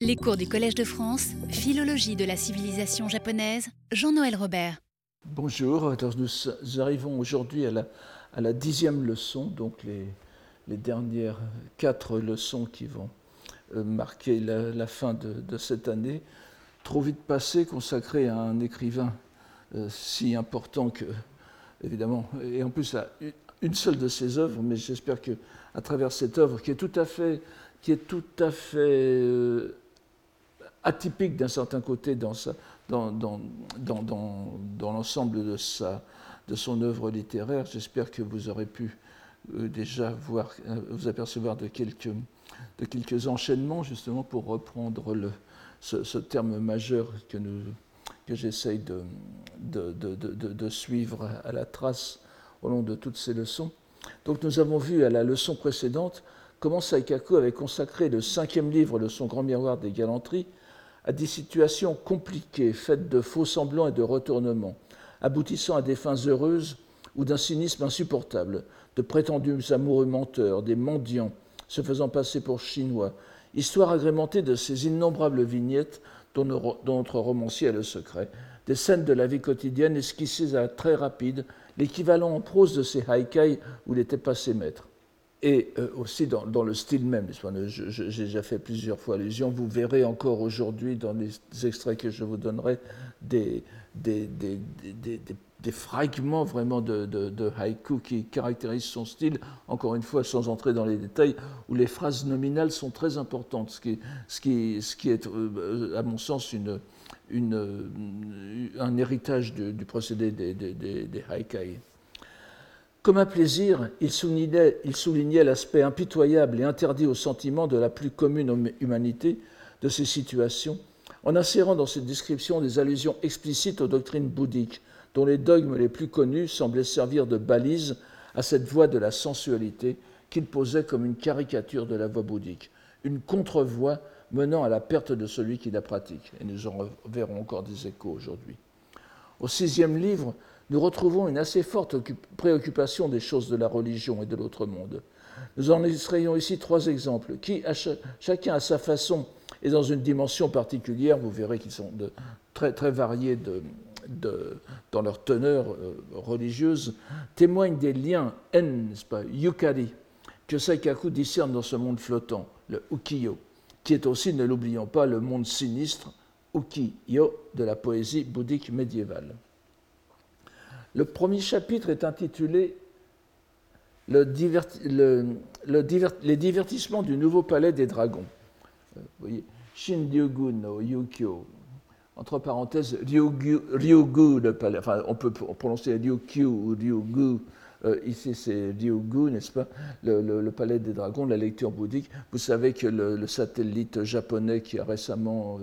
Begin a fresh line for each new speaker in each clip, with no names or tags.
Les cours du Collège de France, Philologie de la civilisation japonaise, Jean-Noël Robert.
Bonjour, nous arrivons aujourd'hui à la, dixième leçon, donc les, dernières quatre leçons qui vont euh, marquer la, fin de, cette année. Trop vite passé, consacré à un écrivain euh, si important que, évidemment, et en plus à une seule de ses œuvres, mais j'espère que à travers cette œuvre qui est tout à fait, qui est tout à fait euh, atypique d'un certain côté dans, l'ensemble de, son œuvre littéraire. J'espère que vous aurez pu euh, déjà euh, vous apercevoir de quelques, enchaînements, justement, pour reprendre ce, terme majeur que, j'essaye de, de, de, suivre à la trace au long de toutes ces leçons. Donc nous avons vu à la leçon précédente comment Saikaku avait consacré le cinquième livre de son grand miroir des galanteries à des situations compliquées, faites de faux semblants et de retournements, aboutissant à des fins heureuses ou d'un cynisme insupportable, de prétendus amoureux menteurs, des mendiants se faisant passer pour chinois, histoire agrémentée de ces innombrables vignettes dont, notre romancier a le secret, des scènes de la vie quotidienne esquissées à très rapide, l'équivalent en prose de ces haikai où il était passé maître et euh, aussi dans, le style même. J'ai déjà fait plusieurs fois allusion. Vous verrez encore aujourd'hui dans les extraits que je vous donnerai des, des, des, des fragments vraiment de, de, haïku qui caractérisent son style, encore une fois sans entrer dans les détails, où les phrases nominales sont très importantes, ce qui, ce qui, ce qui est euh, à mon sens une, une, un héritage du, procédé des, des, des. Comme un plaisir, il soulignait l'aspect impitoyable et interdit au sentiment de la plus commune humanité de ces situations, en insérant dans cette description des allusions explicites aux doctrines bouddhiques, dont les dogmes les plus connus semblaient servir de balise à cette voie de la sensualité qu'il posait comme une caricature de la voie bouddhique, une contre-voie menant à la perte de celui qui la pratique. Et nous en verrons encore des échos aujourd'hui. Au sixième livre, nous retrouvons une assez forte préoccupation des choses de la religion et de l'autre monde. Nous en extrayons ici trois exemples, qui, chacun à sa façon et dans une dimension particulière, vous verrez qu'ils sont très, très variés dans leur teneur euh, religieuse, témoignent des liens en, n'est-ce pas, yukari, que Saikaku discerne dans ce monde flottant, le ukiyo, qui est aussi, ne l'oublions pas, le monde sinistre, ukiyo, de la poésie bouddhique médiévale. Le premier chapitre est intitulé le Les divertissements du nouveau palais des dragons. Euh, vous voyez, Shinryugu no Yukyo. Entre parenthèses, Ryugu, le palais. Enfin, on peut prononcer Ryukyu ou Ryugu euh, ici, c'est Ryugu, n'est-ce pas le, palais des dragons, la lecture bouddhique. Vous savez que le, satellite japonais qui a récemment,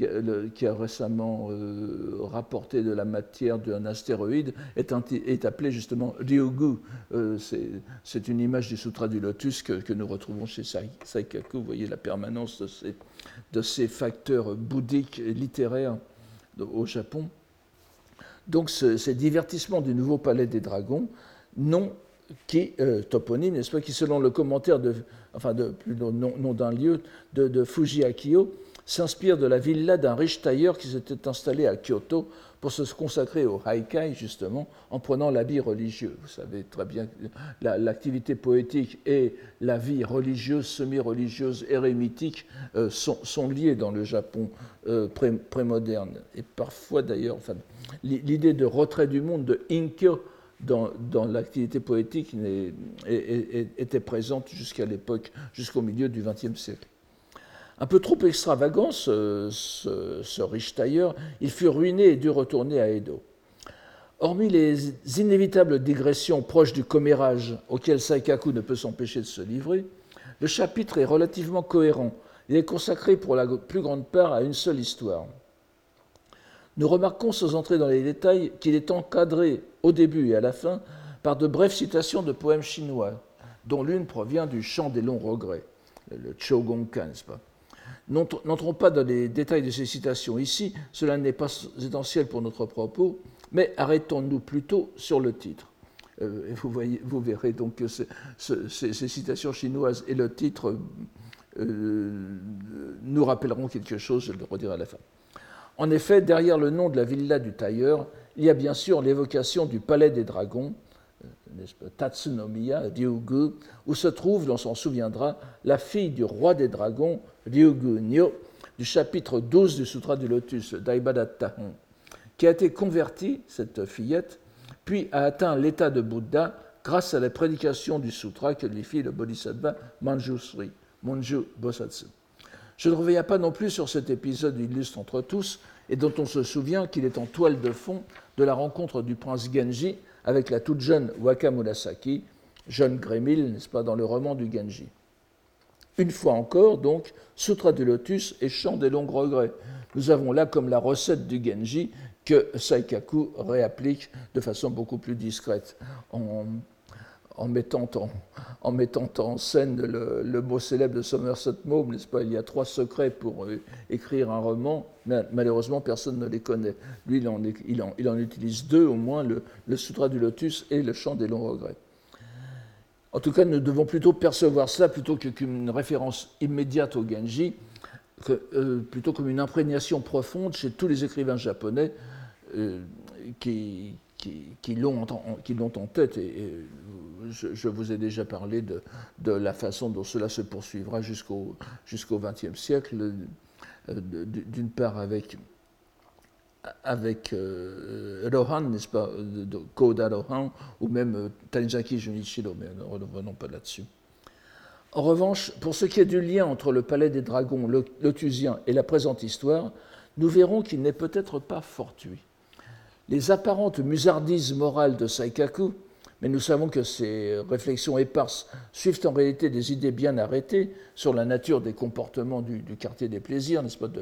euh, qui a, récemment euh, rapporté de la matière d'un astéroïde est, appelé justement Ryugu. c'est une image du Sutra du Lotus que, nous retrouvons chez Saikaku. Vous voyez la permanence de ces, de ces facteurs bouddhiques et littéraires au Japon. Donc, ces divertissements du nouveau palais des dragons nom qui, euh, toponyme, n'est-ce pas, qui selon le commentaire de, enfin de, nom, d'un lieu de, de Fuji Akio, s'inspire de la villa d'un riche tailleur qui s'était installé à Kyoto pour se consacrer au haikai, justement, en prenant l'habit religieux. Vous savez très bien que l'activité poétique et la vie religieuse, semi-religieuse, érémitique euh, sont, sont, liées dans le Japon euh, pré-moderne. Et parfois, d'ailleurs, enfin, l'idée de retrait du monde, de inkyo, dans, l'activité poétique était présente jusqu'à l'époque, jusqu'au milieu du XXe siècle. Un peu trop extravagant, ce, riche tailleur, il fut ruiné et dut retourner à Edo. Hormis les inévitables digressions proches du commérage auxquelles Saikaku ne peut s'empêcher de se livrer, le chapitre est relativement cohérent. Il est consacré pour la plus grande part à une seule histoire. Nous remarquons sans entrer dans les détails qu'il est encadré au début et à la fin par de brèves citations de poèmes chinois, dont l'une provient du Chant des longs regrets, le Chogongkan, n'est-ce pas? N'entrons pas dans les détails de ces citations ici, cela n'est pas essentiel pour notre propos, mais arrêtons-nous plutôt sur le titre. Euh, vous, verrez donc que ces, citations chinoises et le titre nous rappelleront quelque chose, je le redirai à la fin. En effet, derrière le nom de la villa du tailleur, il y a bien sûr l'évocation du palais des dragons, Tatsunomiya, Ryugu, où se trouve, l'on s'en souviendra, la fille du roi des dragons, Ryugu Nyo, du chapitre 12 du Sutra du Lotus, Daibadattahon, qui a été convertie, cette fillette, puis a atteint l'état de Bouddha grâce à la prédication du sutra que lui fit le Bodhisattva Manjusri, Monju Bosatsu. Je ne reviens pas non plus sur cet épisode illustre entre tous et dont on se souvient qu'il est en toile de fond de la rencontre du prince Genji avec la toute jeune Waka jeune Grémil, n'est-ce pas, dans le roman du Genji. Une fois encore, donc, Sutra du Lotus et Chant des longs regrets. Nous avons là comme la recette du Genji que Saikaku réapplique de façon beaucoup plus discrète en, mettant, en, en mettant, en, scène le, mot célèbre de Somerset Maugham, n'est-ce pas? Il y a trois secrets pour euh, écrire un roman, mais malheureusement personne ne les connaît. Lui, il en, il en, il en utilise deux au moins, le, le, Sutra du Lotus et le Chant des longs regrets. En tout cas, nous devons plutôt percevoir cela plutôt qu'une référence immédiate au Genji, euh, plutôt comme une imprégnation profonde chez tous les écrivains japonais euh, qui, qui, l'ont en, tête. Et, je, vous ai déjà parlé de, la façon dont cela se poursuivra jusqu'au XXe siècle, euh, d'une part avec, euh, Rohan, n'est-ce pas, de Koda Rohan, ou même Tanizaki Junichiro, mais ne revenons pas là-dessus. En revanche, pour ce qui est du lien entre le palais des dragons lotusien et la présente histoire, nous verrons qu'il n'est peut-être pas fortuit les apparentes musardises morales de Saikaku, mais nous savons que ces réflexions éparses suivent en réalité des idées bien arrêtées sur la nature des comportements du, quartier des plaisirs, n'est-ce pas, de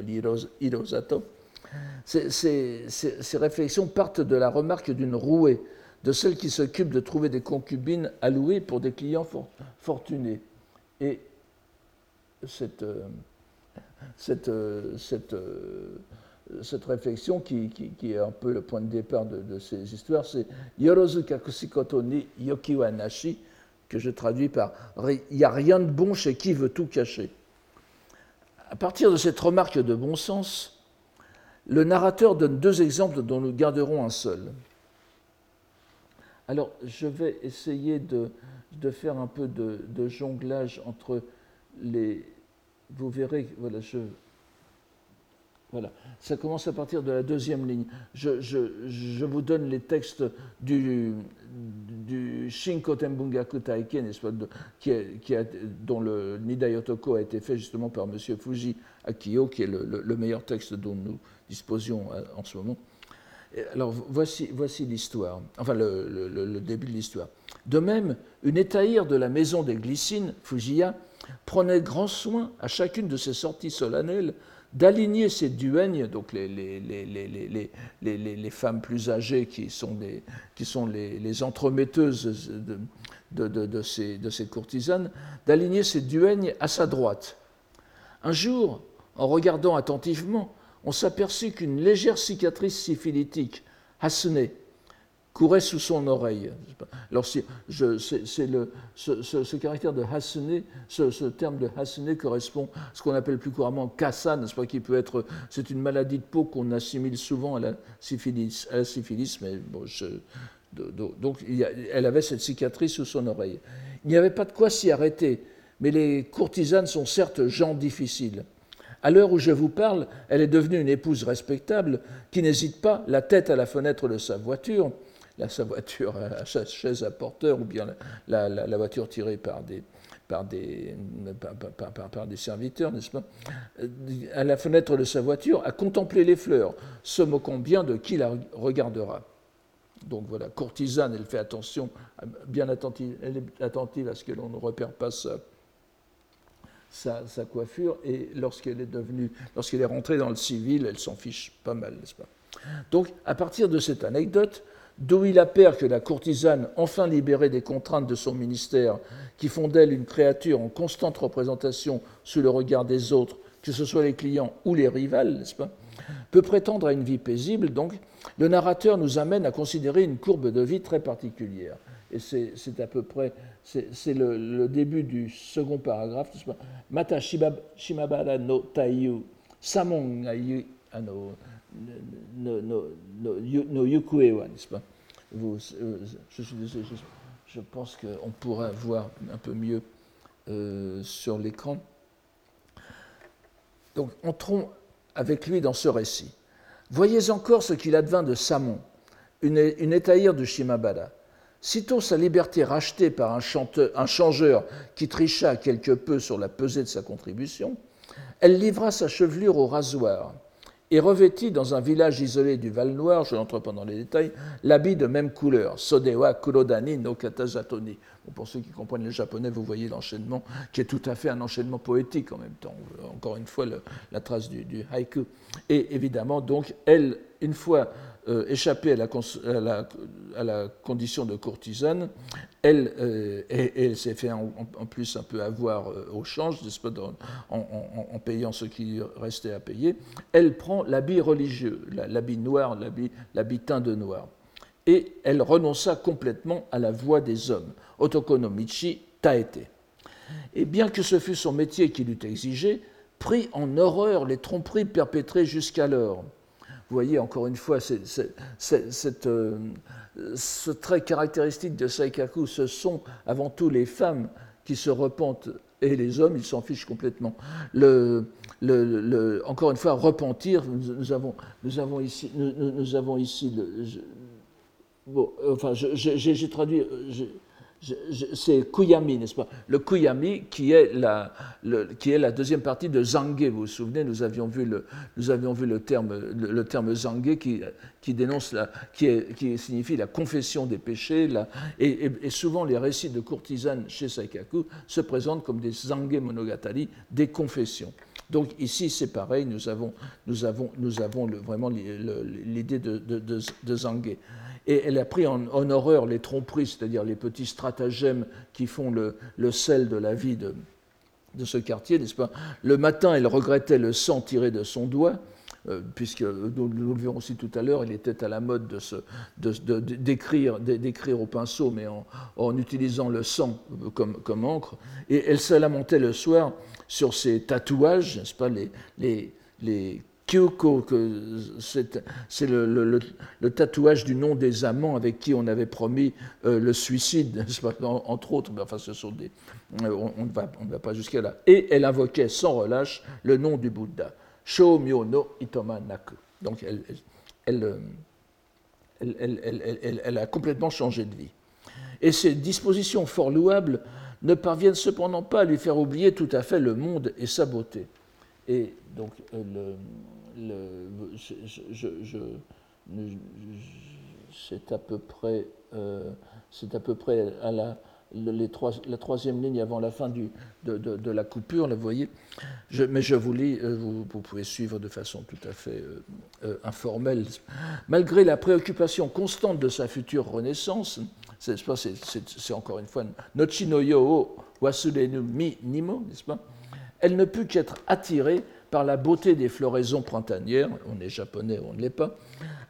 l'Hirosato. Ces, réflexions partent de la remarque d'une rouée, de celle qui s'occupe de trouver des concubines allouées pour des clients fortunés. Et cette, euh, euh, euh, cette réflexion qui, est un peu le point de départ de, ces histoires, c'est Yorozu kakusikoto ni yokiwa nashi, que je traduis par Il n'y a rien de bon chez qui veut tout cacher. À partir de cette remarque de bon sens, le narrateur donne deux exemples dont nous garderons un seul. Alors, je vais essayer de, faire un peu de, de, jonglage entre les. Vous verrez, voilà, je, voilà. Ça commence à partir de la deuxième ligne. Je, vous donne les textes du, du Shinkotenbungaku Taike, qui, qui a, dont le Nidayotoko a été fait justement par M. Fuji Akio, qui est le, meilleur texte dont nous disposions euh, en ce moment. Alors voici, voici l'histoire, enfin le, le, début de l'histoire. De même, une étaïre de la maison des glycines, Fujiya, prenait grand soin à chacune de ses sorties solennelles d'aligner ces duègnes, donc les, les, les, femmes plus âgées qui sont, qui sont les, entremetteuses de, de, de, ces, de ces courtisanes, d'aligner ces duègnes à sa droite. Un jour, en regardant attentivement, on s'aperçut qu'une légère cicatrice syphilitique, Hassenée, courait sous son oreille. Alors, c'est le, ce, caractère de ce, terme de hassené correspond à ce qu'on appelle plus couramment kassa, n'est-ce qui peut être, c'est une maladie de peau qu'on assimile souvent à la syphilis, à la syphilis mais bon, donc elle avait cette cicatrice sous son oreille. Il n'y avait pas de quoi s'y arrêter, mais les courtisanes sont certes gens difficiles. À l'heure où je vous parle, elle est devenue une épouse respectable qui n'hésite pas, la tête à la fenêtre de sa voiture, sa voiture à sa chaise à porteur ou bien la, voiture tirée par des, par des, par, des serviteurs, n'est-ce pas? À la fenêtre de sa voiture, à contempler les fleurs, se moquant bien de qui la regardera. Donc voilà, courtisane, elle fait attention, bien attentive, elle est attentive à ce que l'on ne repère pas sa, sa, sa coiffure, et lorsqu'elle est devenue, lorsqu'elle est rentrée dans le civil, elle s'en fiche pas mal, n'est-ce pas? Donc, à partir de cette anecdote, d'où il appert que la courtisane, enfin libérée des contraintes de son ministère, qui font d'elle une créature en constante représentation sous le regard des autres, que ce soit les clients ou les rivales, n'est-ce pas, peut prétendre à une vie paisible, donc le narrateur nous amène à considérer une courbe de vie très particulière. et c'est à peu près, c'est le, début du second paragraphe. Mata shimabara no taiyu samon no, no, no, no yukuewa, n'est-ce pas? Euh, je, je, je, pense qu'on pourra voir un peu mieux euh, sur l'écran. Donc entrons avec lui dans ce récit. Voyez encore ce qu'il advint de Samon, une, une de Shimabara. Sitôt sa liberté rachetée par un changeur qui tricha quelque peu sur la pesée de sa contribution, elle livra sa chevelure au rasoir et revêtit dans un village isolé du Val-Noir, je n'entre pas dans les détails, l'habit de même couleur, Sodewa Kurodani no Katazatoni. pour ceux qui comprennent le japonais, vous voyez l'enchaînement, qui est tout à fait un enchaînement poétique en même temps. Encore une fois, la trace du, haïku. Et évidemment, donc, elle, une fois euh, échappée à la, condition de courtisane, elle, euh, s'est fait en, plus un peu avoir euh, au change, en, en, payant ce qui restait à payer. Elle prend l'habit religieux, l'habit noir, l'habit teint de noir. Et elle renonça complètement à la voix des hommes, Otokonomichi Taete. Et bien que ce fût son métier qui l'eût exigé, prit en horreur les tromperies perpétrées jusqu'alors voyez encore une fois euh, ce trait caractéristique de Saikaku, ce sont avant tout les femmes qui se repentent et les hommes, ils s'en fichent complètement. Le, encore une fois, repentir, nous, avons, ici, nous, avons ici bon, enfin, j'ai traduit, c'est Kuyami, n'est-ce pas? Le Kuyami qui est, la, deuxième partie de Zange. Vous vous souvenez, nous avions vu le, terme, le, qui, dénonce la, signifie la confession des péchés. Et, souvent, les récits de courtisanes chez Saikaku se présentent comme des Zange Monogatari, des confessions. Donc ici, c'est pareil, nous avons, vraiment l'idée de, de, de, et elle a pris en, horreur les tromperies, c'est-à-dire les petits stratagèmes qui font le, sel de la vie de, ce quartier, n'est-ce pas? Le matin, elle regrettait le sang tiré de son doigt, euh, puisque nous, le verrons aussi tout à l'heure, il était à la mode d'écrire de, au pinceau, mais en, utilisant le sang comme, encre. Et elle se lamentait le soir sur ses tatouages, n'est-ce pas, les Kyoko, c'est le, tatouage du nom des amants avec qui on avait promis euh, le suicide, entre autres, mais enfin ce sont des... Euh, on, ne va, pas jusqu'à là. Et elle invoquait sans relâche le nom du Bouddha, Shomyo no. Donc elle, elle, a complètement changé de vie. Et ces dispositions fort louables ne parviennent cependant pas à lui faire oublier tout à fait le monde et sa beauté. Et donc, euh, c'est à peu près, euh, c'est à peu près à la, la troisième ligne avant la fin de, de, la coupure, vous voyez. Mais je vous lis, euh, vous, vous, pouvez suivre de façon tout à fait informelle. Malgré la préoccupation constante de sa future renaissance, c'est encore une fois Nochinoyo Wasurenu Mi Nimo, n'est-ce pas? Elle ne put qu'être attirée par la beauté des floraisons printanières, on est japonais, on ne l'est pas,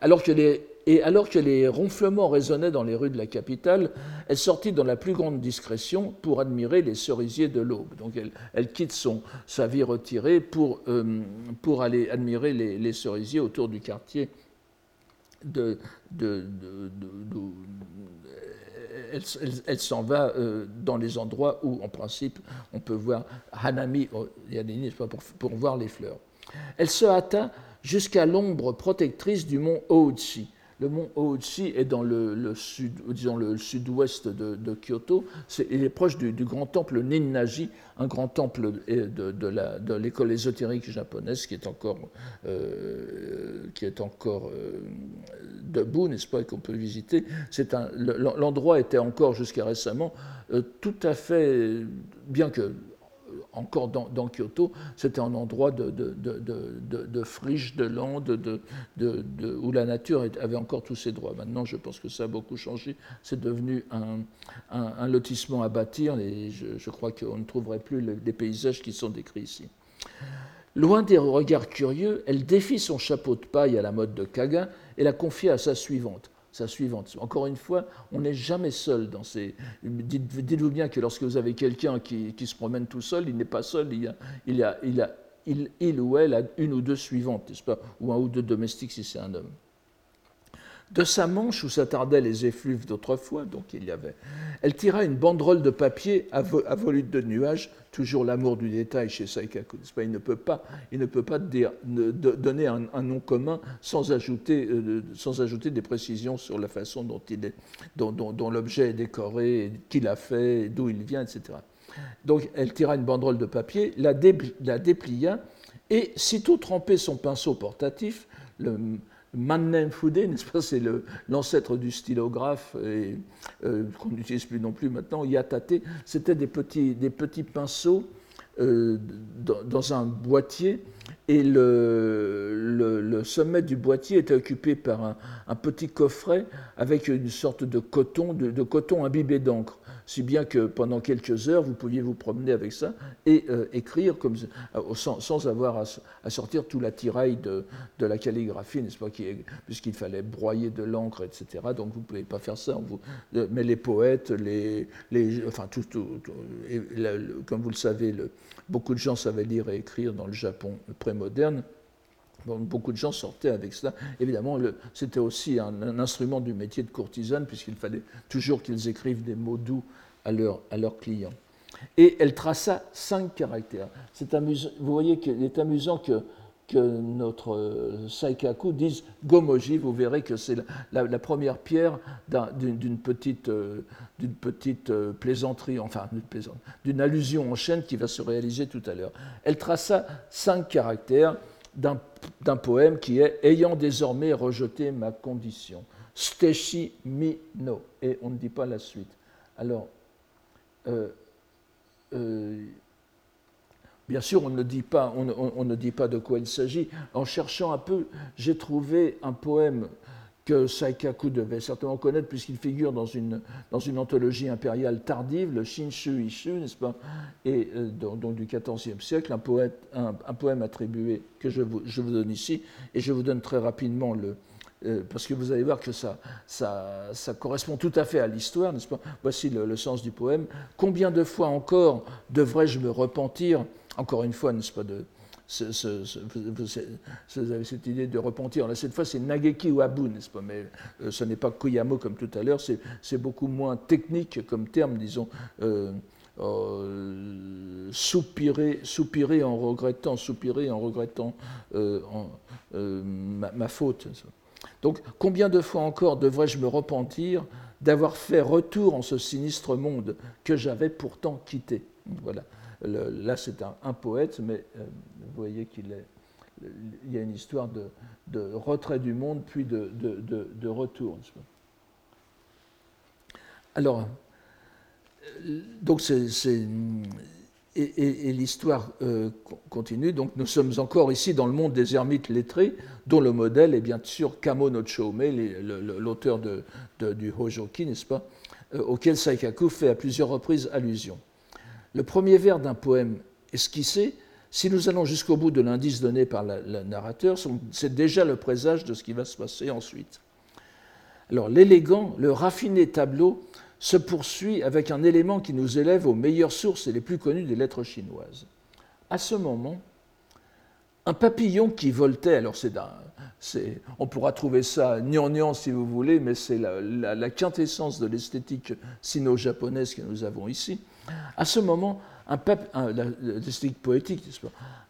alors que les, et alors que les ronflements résonnaient dans les rues de la capitale, elle sortit dans la plus grande discrétion pour admirer les cerisiers de l'aube. Donc elle, quitte son, sa vie retirée pour, euh, pour aller admirer les, cerisiers autour du quartier de, de, elle, s'en va euh, dans les endroits où, en principe, on peut voir Hanami, oh, pour, pour voir les fleurs. Elle se hâta jusqu'à l'ombre protectrice du mont Ootsi, le mont Ootsi est dans le, sud, disons le sud-ouest de, Kyoto. il est proche du, grand temple Ninnaji, un grand temple de, l'école ésotérique japonaise qui est encore, euh, qui est encore euh, debout, n'est-ce pas, et qu'on peut visiter. l'endroit était encore jusqu'à récemment euh, tout à fait, bien que encore dans, Kyoto, c'était un endroit de, de, friche, de lande, où la nature avait encore tous ses droits. Maintenant, je pense que ça a beaucoup changé. C'est devenu un, lotissement à bâtir et je, crois qu'on ne trouverait plus les paysages qui sont décrits ici. Loin des regards curieux, elle défit son chapeau de paille à la mode de Kaga et la confia à sa suivante, sa suivante. Encore une fois, on n'est jamais seul dans ces. Dites-vous bien que lorsque vous avez quelqu'un qui, se promène tout seul, il n'est pas seul, il, a, il, a, il, a, il, il ou elle a une ou deux suivantes, n'est-ce pas? Ou un ou deux domestiques si c'est un homme de sa manche où s'attardaient les effluves d'autrefois, donc il y avait, elle tira une banderole de papier à, volute de nuages, toujours l'amour du détail chez Saikaku. Il ne peut pas, il ne peut pas donner un, nom commun sans ajouter, euh, sans ajouter des précisions sur la façon dont, l'objet est décoré, qui l'a fait, d'où il vient, etc. Donc elle tira une banderole de papier, la, déplia, et sitôt trempé son pinceau portatif, le, Mannen n'est-ce pas, c'est l'ancêtre du stylographe euh, qu'on n'utilise plus non plus maintenant, Yatate, c'était des petits, pinceaux euh, dans, un boîtier et le, le, sommet du boîtier était occupé par un, petit coffret avec une sorte de coton, de coton imbibé d'encre si bien que pendant quelques heures, vous pouviez vous promener avec ça et euh, écrire euh, sans, avoir à, sortir tout l'attirail de, la calligraphie, n'est-ce pas, puisqu'il fallait broyer de l'encre, etc. Donc vous ne pouvez pas faire ça. Euh, mais les poètes, les, enfin, comme vous le savez, beaucoup de gens savaient lire et écrire dans le Japon prémoderne beaucoup de gens sortaient avec cela. Évidemment, c'était aussi un, instrument du métier de courtisane, puisqu'il fallait toujours qu'ils écrivent des mots doux à, à leurs clients. Et elle traça cinq caractères. Vous voyez qu'il est amusant que, que notre euh, Saikaku dise Gomoji. Vous verrez que c'est la, première pierre d'une petite, euh, petite euh, plaisanterie, enfin d'une allusion en chaîne qui va se réaliser tout à l'heure. Elle traça cinq caractères d'un poème qui est Ayant désormais rejeté ma condition. Steshi mi no. Et on ne dit pas la suite. Alors, euh, euh, bien sûr, on ne, dit pas, on ne dit pas de quoi il s'agit. En cherchant un peu, j'ai trouvé un poème que Saikaku devait certainement connaître puisqu'il figure dans une, dans une anthologie impériale tardive, le Shinshu Ishu, n'est-ce pas, et euh, donc du XIVe siècle, un, poème attribué que je vous, je vous, donne ici, et je vous donne très rapidement le, euh, parce que vous allez voir que ça, ça, ça correspond tout à fait à l'histoire, n'est-ce pas? Voici le, le, sens du poème. Combien de fois encore devrais-je me repentir Encore une fois, n'est-ce pas, de, vous avez cette idée de repentir. Cette fois, c'est Nageki ou Abu, n'est-ce pas? Mais euh, ce n'est pas Koyamo comme tout à l'heure, c'est beaucoup moins technique comme terme, disons. Euh, euh, soupirer, soupirer en regrettant, soupirer en regrettant ma, ma, faute. Donc, combien de fois encore devrais-je me repentir d'avoir fait retour en ce sinistre monde que j'avais pourtant quitté? Voilà là, c'est un, poète, mais euh, vous voyez qu'il y a une histoire de, retrait du monde, puis de, retour. Alors, euh, donc c'est. Et, l'histoire euh, continue. Donc, nous sommes encore ici dans le monde des ermites lettrés, dont le modèle est bien sûr Kamo no Chome, l'auteur du Hojoki, n'est-ce pas, auquel Saikaku fait à plusieurs reprises allusion. Le premier vers d'un poème esquissé, si nous allons jusqu'au bout de l'indice donné par le narrateur, c'est déjà le présage de ce qui va se passer ensuite. Alors l'élégant, le raffiné tableau se poursuit avec un élément qui nous élève aux meilleures sources et les plus connues des lettres chinoises. À ce moment, un papillon qui voltait, alors c'est on pourra trouver ça gnangnan si vous voulez, mais c'est la, quintessence de l'esthétique sino-japonaise que nous avons ici. À ce moment, un,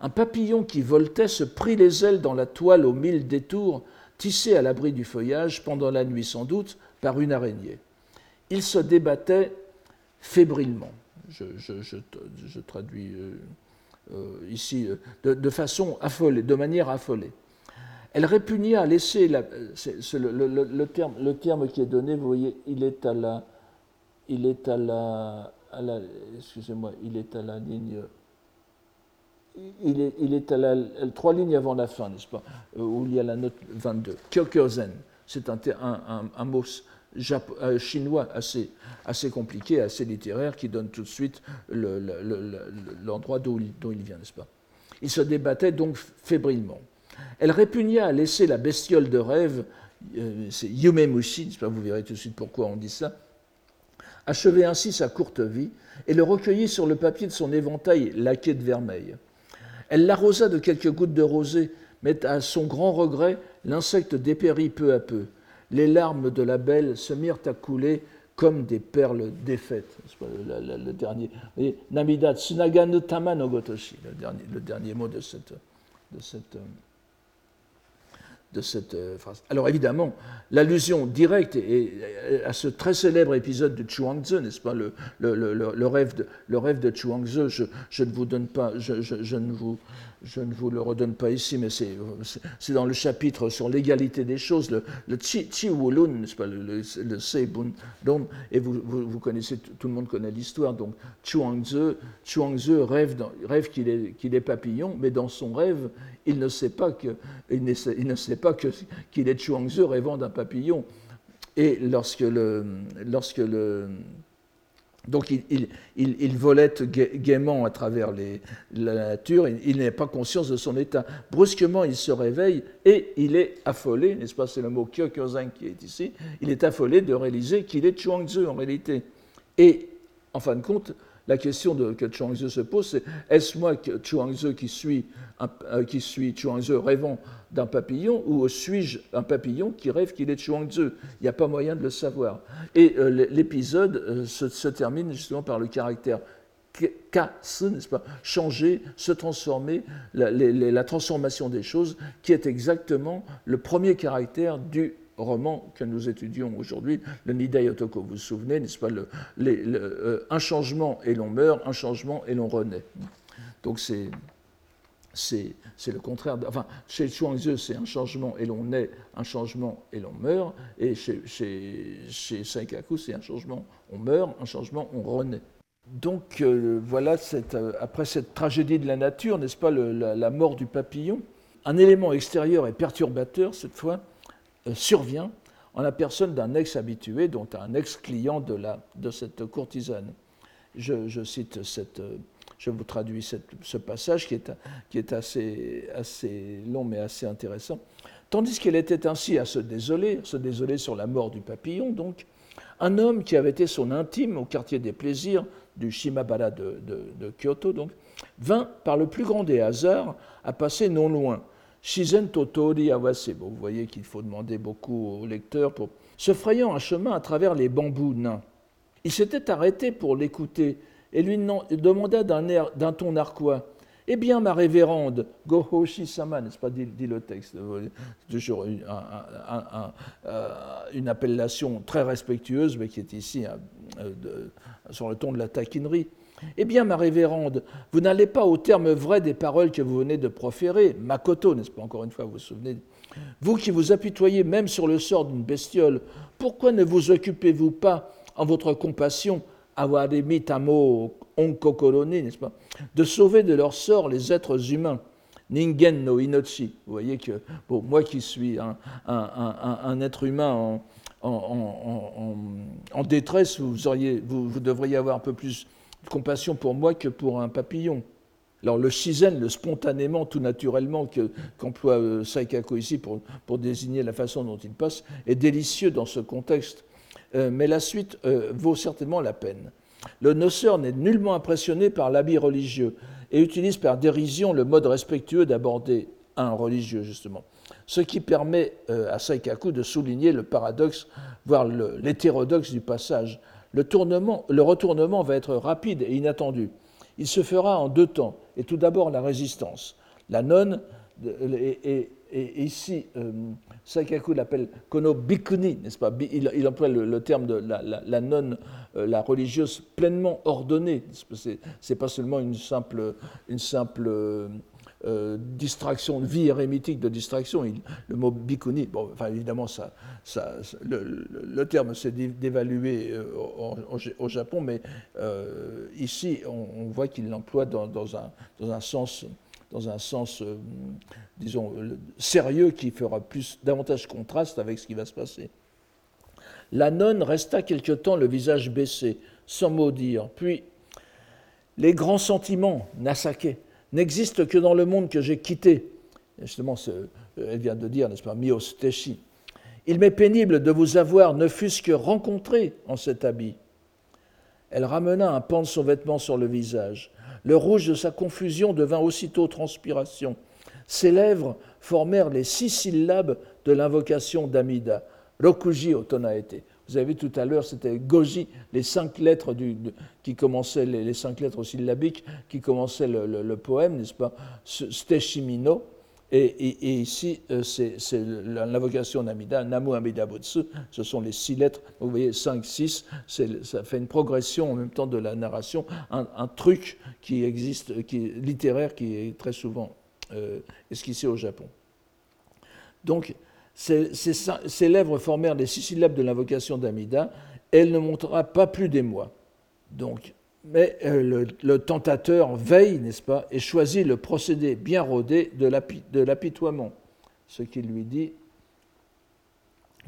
papillon qui voltait se prit les ailes dans la toile aux mille détours, tissée à l'abri du feuillage, pendant la nuit sans doute, par une araignée. Il se débattait fébrilement. Je, traduis euh, euh, ici euh, de, façon affolée, de manière affolée. Elle répugna à laisser la, le, terme, qui est donné, vous voyez, il est à la, excusez-moi, il est à la ligne, il est, il est à la, trois lignes avant la fin, n'est-ce pas, euh, où il y a la note 22. Kyokuzen, c'est un, un, un, mot euh, chinois assez, assez compliqué, assez littéraire, qui donne tout de suite l'endroit d'où il vient, n'est-ce pas Il se débattait donc fébrilement. Elle répugna à laisser la bestiole de rêve c'est Yumemushi, vous verrez tout de suite pourquoi on dit ça, achevait ainsi sa courte vie et le recueillit sur le papier de son éventail laqué de vermeil. Elle l'arrosa de quelques gouttes de rosée, mais à son grand regret, l'insecte dépérit peu à peu. Les larmes de la belle se mirent à couler comme des perles défaites. Le, dernier. Namida Tsunaga no Tama no Gotoshi, le dernier, mot de cette, de cette, de cette euh, phrase. Alors évidemment, l'allusion directe à ce très célèbre épisode de Chuangzi, n'est-ce pas, le, rêve de, le rêve Chuangzi, je, ne vous donne pas, je, ne vous, le redonne pas ici, mais c'est dans le chapitre sur l'égalité des choses, le, Chi, Wulun, n'est-ce pas, le, le, et vous, connaissez, tout le monde connaît l'histoire, donc Chuangzi, Chuangzi rêve, rêve qu'il est, qu'il est papillon, mais dans son rêve, il ne sait pas qu'il est Chuangzi rêvant d'un papillon. Et lorsque le, lorsque le, donc il, il, il, volette gaiement à travers la nature, il, n'est pas conscient de son état. Brusquement, il se réveille et il est affolé, n'est-ce pas, c'est le mot Kyokyozan qui est ici, il est affolé de réaliser qu'il est Chuangzi en réalité. Et en fin de compte, la question de, que Chuangzi se pose, c'est est-ce moi Chuangzi qui suis, euh, qui suis Chuangzi rêvant d'un papillon ou suis-je un papillon qui rêve qu'il est Chuangzi Il n'y a pas moyen de le savoir. Et euh, l'épisode euh, se, termine justement par le caractère casse, n'est-ce pas? Changer, se transformer, la, la, transformation des choses, qui est exactement le premier caractère du roman que nous étudions aujourd'hui, le Nidai Otoko. Vous vous souvenez, n'est-ce pas euh, Un changement et l'on meurt, un changement et l'on renaît. Donc c'est c'est le contraire. Enfin, chez Chuangzi, c'est un changement et l'on naît, un changement et l'on meurt. Et chez, chez, chez Saikaku, c'est un changement, on meurt, un changement, on renaît. Donc euh, voilà, cette, euh, après cette tragédie de la nature, n'est-ce pas, la, la, mort du papillon, un élément extérieur et perturbateur, cette fois, survient en la personne d'un ex-habitué, dont un ex-client de, de cette courtisane. Je, je cite cette je vous traduis cette, ce passage qui est, qui est assez, assez, long mais assez intéressant. Tandis qu'elle était ainsi à se désoler, se désoler sur la mort du papillon, donc, un homme qui avait été son intime au quartier des plaisirs du Shimabara de, de, de Kyoto, donc, vint par le plus grand des hasards à passer non loin. Shizen Totori Awase. Bon, vous voyez qu'il faut demander beaucoup au lecteur pour. Se frayant un chemin à travers les bambous nains. Il s'était arrêté pour l'écouter et lui demanda d'un ton narquois Eh bien, ma révérende, Gohoshi-sama, n'est-ce pas, dit, le texte, toujours une, un, un, euh, une, appellation très respectueuse, mais qui est ici de, sur le ton de la taquinerie. Eh bien, ma révérende, vous n'allez pas au terme vrai des paroles que vous venez de proférer, Makoto, n'est-ce pas, encore une fois, vous vous souvenez Vous qui vous apitoyez même sur le sort d'une bestiole, pourquoi ne vous occupez-vous pas, en votre compassion, awaremitamo onkokoroni, n'est-ce pas De sauver de leur sort les êtres humains? Ningen no inochi. Vous voyez que, bon, moi qui suis un, un, un, être humain en, en, en, détresse, vous, auriez, vous, vous, devriez avoir un peu plus compassion pour moi que pour un papillon. Alors le shizen, le spontanément, tout naturellement, qu'emploie qu euh, Saikako ici pour, pour désigner la façon dont il passe, est délicieux dans ce contexte euh, mais la suite euh, vaut certainement la peine. Le noceur n'est nullement impressionné par l'habit religieux et utilise par dérision le mode respectueux d'aborder un religieux, justement. Ce qui permet euh, à Saikaku de souligner le paradoxe, voire l'hétérodoxe du passage. Le, tournement, le retournement va être rapide et inattendu. Il se fera en deux temps, et tout d'abord la résistance. La nonne et ici, euh, l'appelle Kono Bikuni, n'est-ce pas? Il, emploie le, terme de la, nonne, euh, la religieuse pleinement ordonnée. Ce n'est pas seulement une simple, une simple euh, distraction, vie érémitique de distraction. Le mot Bikuni, bon, évidemment, ça, le, terme s'est dévalué euh, au, Japon, mais euh, ici, on, voit qu'il l'emploie dans, un, sens dans un sens, disons, sérieux qui fera plus, davantage contraste avec ce qui va se passer. La nonne resta quelque temps le visage baissé, sans mot dire. Puis, les grands sentiments, Nasake, n'existent que dans le monde que j'ai quitté. justement, elle vient de dire, n'est-ce pas, Miosteshi. Il m'est pénible de vous avoir ne fût-ce que rencontré en cet habit. Elle ramena un pan de son vêtement sur le visage. Le rouge de sa confusion devint aussitôt transpiration. Ses lèvres formèrent les six syllabes de l'invocation d'Amida. Rokuji otonaete. Vous avez vu tout à l'heure, c'était Goji, les cinq lettres qui commençaient, les, cinq lettres syllabiques qui commençaient le, poème, n'est-ce pas? Steshimino. Et, et, ici, euh, c'est l'invocation d'Amida, Namu Amida Butsu, ce sont les six lettres. Vous voyez, 5, 6, ça fait une progression en même temps de la narration, un, truc qui existe, qui est littéraire, qui est très souvent euh, esquissé au Japon. Donc, ses, lèvres formèrent les six syllabes de l'invocation d'Amida. Elle ne montera pas plus des mois. Donc, mais euh, le, tentateur veille, n'est-ce pas, et choisit le procédé bien rodé de l'apitoiement. Ce qui lui dit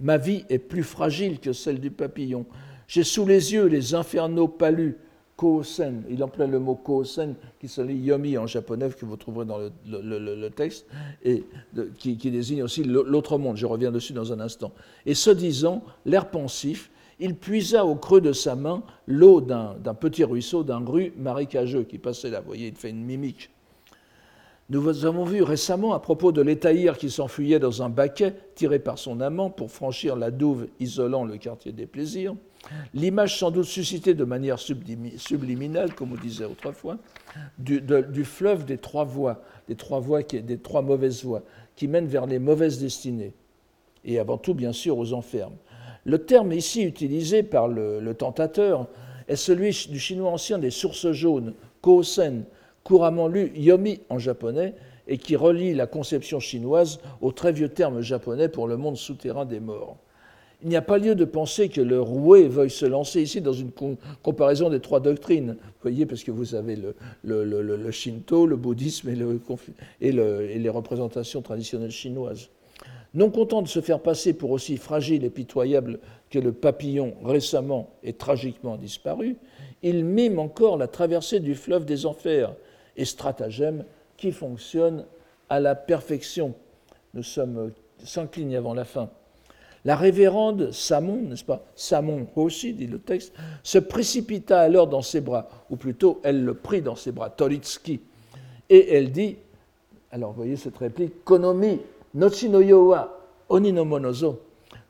Ma vie est plus fragile que celle du papillon. J'ai sous les yeux les infernaux palus Kosen, il emploie le mot Kosen qui se lit Yomi en japonais, que vous trouverez dans le, texte, et qui, désigne aussi l'autre monde. Je reviens dessus dans un instant. Et ce disant, l'air pensif, il puisa au creux de sa main l'eau d'un petit ruisseau, d'un rue marécageux qui passait là. Vous voyez, il fait une mimique. Nous avons vu récemment à propos de l'étaïr qui s'enfuyait dans un baquet tiré par son amant pour franchir la douve isolant le quartier des plaisirs. L'image sans doute suscitée de manière subliminale, comme on disait autrefois, du, fleuve des trois voies, des trois mauvaises voies, qui mènent vers les mauvaises destinées, et avant tout, bien sûr, aux enfermes. Le terme ici utilisé par le, tentateur est celui du chinois ancien des sources jaunes, Kosen, couramment lu yomi en japonais, et qui relie la conception chinoise au très vieux terme japonais pour le monde souterrain des morts il n'y a pas lieu de penser que le roué veuille se lancer ici dans une comparaison des trois doctrines. Vous voyez, parce que vous avez le, Shinto, le bouddhisme et, et, les représentations traditionnelles chinoises. Non content de se faire passer pour aussi fragile et pitoyable que le papillon récemment et tragiquement disparu, il mime encore la traversée du fleuve des enfers, et stratagème qui fonctionne à la perfection. Nous sommes cinq lignes avant la fin. La révérende Samon, n'est-ce pas? Samon aussi, dit le texte, se précipita alors dans ses bras, ou plutôt elle le prit dans ses bras, Toritsuki. Et elle dit, alors voyez cette réplique, Konomi, Nochi no Yowa, Oni no Monozo,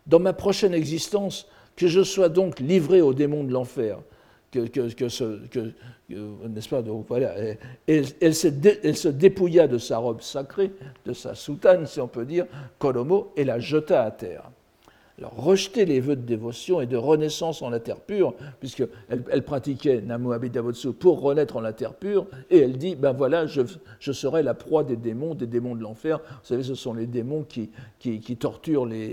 dans ma prochaine existence, que je sois donc livré aux démons de l'enfer. Que, que, n'est-ce pas? Donc, voilà, elle, se elle, se dépouilla de sa robe sacrée, de sa soutane, si on peut dire, Konomo, et la jeta à terre. Alors, rejeter les vœux de dévotion et de renaissance en la terre pure, puisqu'elle elle pratiquait Namo Abhidhavotsu pour renaître en la terre pure, et elle dit ben voilà, je, serai la proie des démons, des démons de l'enfer. Vous savez, ce sont les démons qui, torturent les,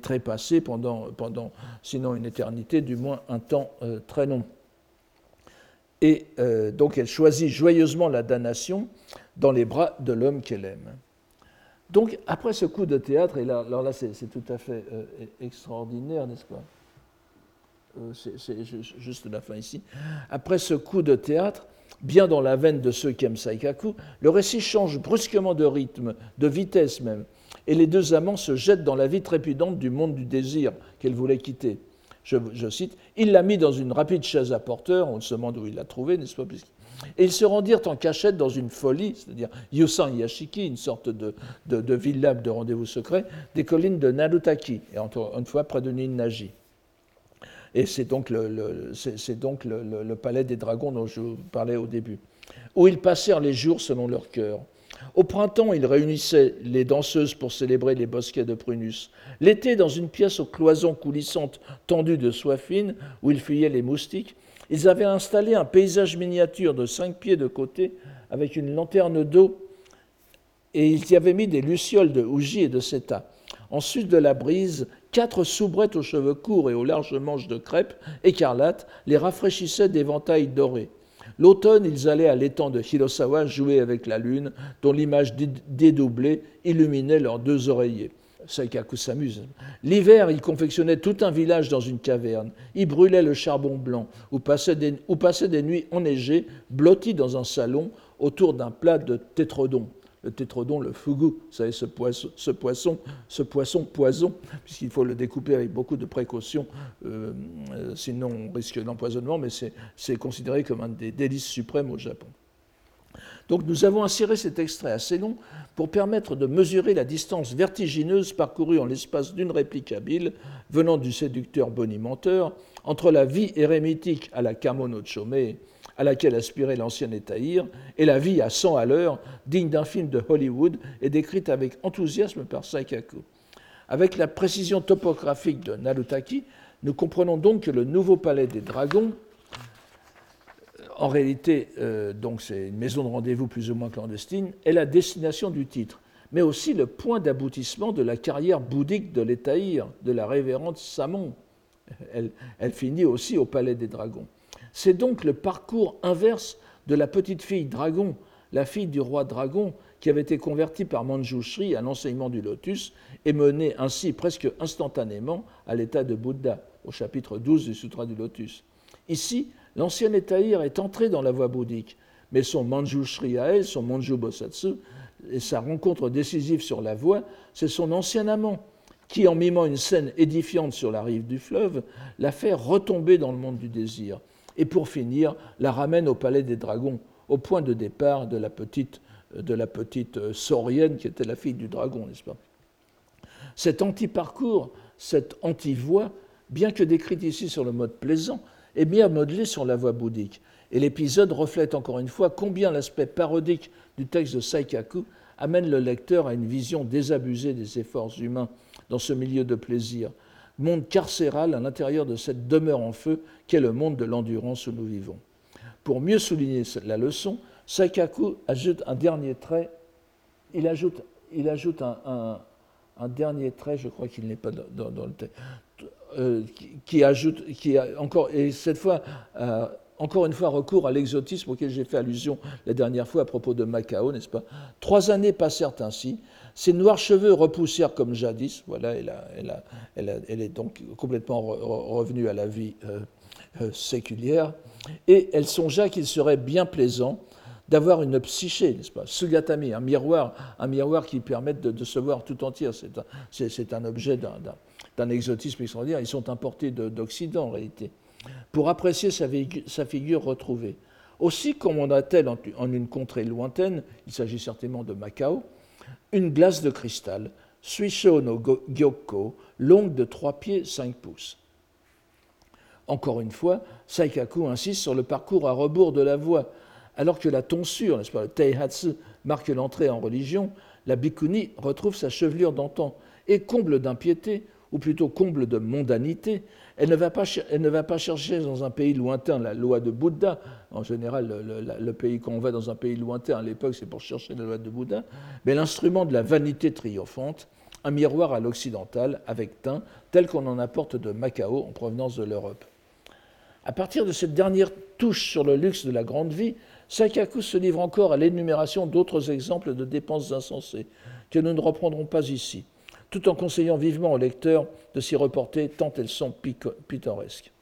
trépassés pendant, pendant, sinon une éternité, du moins un temps euh, très long. Et euh, donc, elle choisit joyeusement la damnation dans les bras de l'homme qu'elle aime. Donc, après ce coup de théâtre, et là, alors là, c'est tout à fait euh, extraordinaire, n'est-ce pas? Euh, C'est juste la fin ici. Après ce coup de théâtre, bien dans la veine de ceux qui aiment Saikaku, le récit change brusquement de rythme, de vitesse même, et les deux amants se jettent dans la vie trépidante du monde du désir qu'elle voulait quitter. Je, je, cite, il l'a mis dans une rapide chaise à porteur, on se demande où il l'a trouvé, n'est-ce pas et ils se rendirent en cachette dans une folie, c'est-à-dire Yusan Yashiki, une sorte de, de, de villa de rendez-vous secret, des collines de Narutaki, et une fois près de Ninnaji. Et c'est donc, le, c'est donc le, palais des dragons dont je vous parlais au début, où ils passèrent les jours selon leur cœur. Au printemps, ils réunissaient les danseuses pour célébrer les bosquets de Prunus. L'été, dans une pièce aux cloisons coulissantes tendues de soie fine, où ils fuyaient les moustiques, ils avaient installé un paysage miniature de cinq pieds de côté avec une lanterne d'eau et ils y avaient mis des lucioles de hougie et de seta. Ensuite de la brise, quatre soubrettes aux cheveux courts et aux larges manches de crêpe écarlate les rafraîchissaient d'éventails dorés. L'automne, ils allaient à l'étang de Hirosawa jouer avec la lune, dont l'image dédoublée illuminait leurs deux oreillers. Saikaku s'amuse. L'hiver, il confectionnait tout un village dans une caverne. Il brûlait le charbon blanc, ou passait des, des nuits enneigées, blotties dans un salon autour d'un plat de tétrodon. le tétrodon, le fugu, vous savez, ce poisson, ce poisson, ce poisson poison, puisqu'il faut le découper avec beaucoup de précautions, euh, euh, sinon on risque l'empoisonnement, mais c'est considéré comme un des délices suprêmes au Japon. Donc nous avons inséré cet extrait assez long pour permettre de mesurer la distance vertigineuse parcourue en l'espace d'une réplique habile, venant du séducteur bonimenteur, entre la vie érémitique à la Kamono Chome, à laquelle aspirait l'ancien Étaïr, et la vie à 100 à l'heure, digne d'un film de Hollywood et décrite avec enthousiasme par Saikaku. Avec la précision topographique de Narutaki, nous comprenons donc que le nouveau palais des dragons, en réalité, euh, donc c'est une maison de rendez-vous plus ou moins clandestine, est la destination du titre, mais aussi le point d'aboutissement de la carrière bouddhique de l'Étaïr, de la révérende Samon. elle finit aussi au palais des dragons. C'est donc le parcours inverse de la petite fille dragon, la fille du roi dragon, qui avait été convertie par Manjushri à l'enseignement du lotus et menée ainsi presque instantanément à l'état de Bouddha, au chapitre 12 du Sutra du lotus. Ici, l'ancien Étaïr est entré dans la voie bouddhique, mais son Manjushri à elle, son Manju Bosatsu, et sa rencontre décisive sur la voie, c'est son ancien amant, qui, en mimant une scène édifiante sur la rive du fleuve, l'a fait retomber dans le monde du désir et pour finir, la ramène au palais des dragons, au point de départ de la petite, de la petite euh, saurienne qui était la fille du dragon, n'est-ce pas? Cet anti-parcours, cette anti-voie, bien que décrite ici sur le mode plaisant, est bien modelé sur la voie bouddhique. Et l'épisode reflète encore une fois combien l'aspect parodique du texte de Saikaku amène le lecteur à une vision désabusée des efforts humains dans ce milieu de plaisir, monde carcéral à l'intérieur de cette demeure en feu qu'est le monde de l'endurance où nous vivons. Pour mieux souligner la leçon, Saikaku ajoute un dernier trait. Il ajoute, il ajoute un, dernier trait, je crois qu'il n'est pas dans, le texte, euh, qui, ajoute, qui encore, et cette fois, euh, encore une fois, recours à l'exotisme auquel j'ai fait allusion la dernière fois à propos de Macao, n'est-ce pas? Trois années passèrent ainsi, ses noirs cheveux repoussèrent comme jadis. Voilà, elle, est donc complètement revenue à la vie euh, séculière. Et elle songea qu'il serait bien plaisant d'avoir une psyché, n'est-ce pas? Sugatami, un miroir, un miroir qui permette de, se voir tout entier. C'est un, objet d'un exotisme extraordinaire. Ils sont importés d'Occident en réalité. Pour apprécier sa, figure retrouvée. Aussi, comme on a-t-elle en une contrée lointaine, il s'agit certainement de Macao, une glace de cristal, Suisho no Gyoko, longue de 3 pieds 5 pouces. Encore une fois, Saikaku insiste sur le parcours à rebours de la voie. Alors que la tonsure, n'est-ce pas, le Teihatsu, marque l'entrée en religion, la Bikuni retrouve sa chevelure d'antan et comble d'impiété, ou plutôt comble de mondanité, elle ne, va pas, chercher dans un pays lointain la loi de Bouddha. En général, le, pays quand on va dans un pays lointain à l'époque, c'est pour chercher la loi de Bouddha. Mais l'instrument de la vanité triomphante, un miroir à l'occidental avec teint, tel qu'on en apporte de Macao en provenance de l'Europe. À partir de cette dernière touche sur le luxe de la grande vie, Sakaku se livre encore à l'énumération d'autres exemples de dépenses insensées, que nous ne reprendrons pas ici tout en conseillant vivement au lecteur de s'y reporter tant elles sont pittoresques.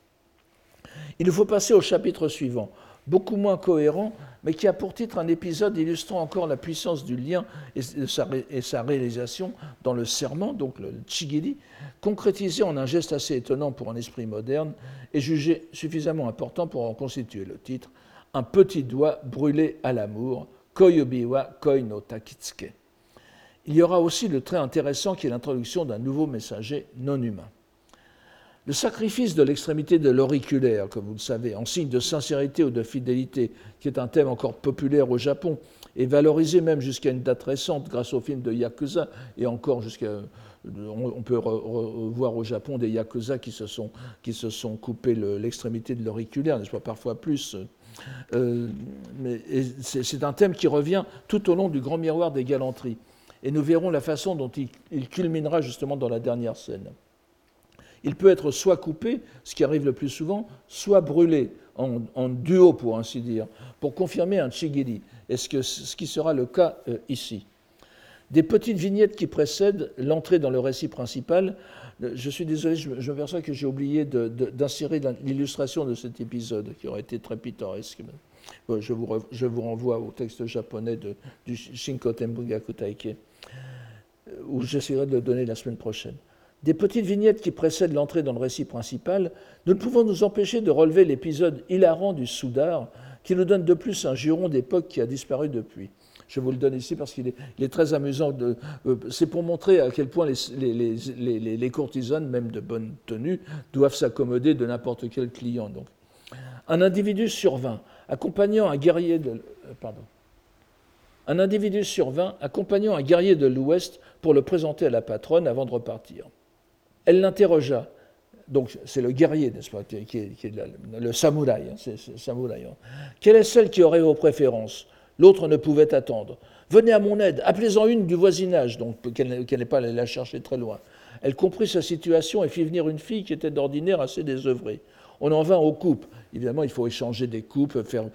Il nous faut passer au chapitre suivant, beaucoup moins cohérent, mais qui a pour titre un épisode illustrant encore la puissance du lien et sa, réalisation dans le serment, donc le chigiri, concrétisé en un geste assez étonnant pour un esprit moderne et jugé suffisamment important pour en constituer le titre, un petit doigt brûlé à l'amour, koyobiwa koi no takitsuke. Il y aura aussi le trait intéressant qui est l'introduction d'un nouveau messager non humain. Le sacrifice de l'extrémité de l'auriculaire, comme vous le savez, en signe de sincérité ou de fidélité, qui est un thème encore populaire au Japon et valorisé même jusqu'à une date récente grâce au film de Yakuza, et encore jusqu'à. On peut voir au Japon des Yakuza qui se sont, qui coupés l'extrémité de l'auriculaire, n'est-ce pas, parfois plus. Euh, c'est un thème qui revient tout au long du grand miroir des galanteries et nous verrons la façon dont il, culminera justement dans la dernière scène. Il peut être soit coupé, ce qui arrive le plus souvent, soit brûlé en, duo, pour ainsi dire, pour confirmer un chigiri, et ce, ce qui sera le cas euh, ici? Des petites vignettes qui précèdent l'entrée dans le récit principal. Euh, je suis désolé, je, je m'aperçois que j'ai oublié d'insérer l'illustration de cet épisode, qui aurait été très pittoresque. je, vous renvoie au texte japonais de, du Shinkoten Bungaku Taike, où j'essaierai de le donner la semaine prochaine. Des petites vignettes qui précèdent l'entrée dans le récit principal, nous ne pouvons nous empêcher de relever l'épisode hilarant du Soudar, qui nous donne de plus un juron d'époque qui a disparu depuis. Je vous le donne ici parce qu'il est, très amusant. Euh, c'est pour montrer à quel point les, les, courtisanes, même de bonne tenue, doivent s'accommoder de n'importe quel client. Donc. Un individu survint, accompagnant un guerrier de. Euh, pardon. Un individu survint, accompagnant un guerrier de l'Ouest pour le présenter à la patronne avant de repartir. Elle l'interrogea. Donc, c'est le guerrier, n'est-ce pas, qui est, le, samouraï. Hein, samouraï hein. Quelle est celle qui aurait vos préférences? L'autre ne pouvait attendre. Venez à mon aide, appelez-en une du voisinage, donc qu'elle n'ait pas la chercher très loin. Elle comprit sa situation et fit venir une fille qui était d'ordinaire assez désœuvrée. On en vint aux coupes. Évidemment, il faut échanger des coupes, faire,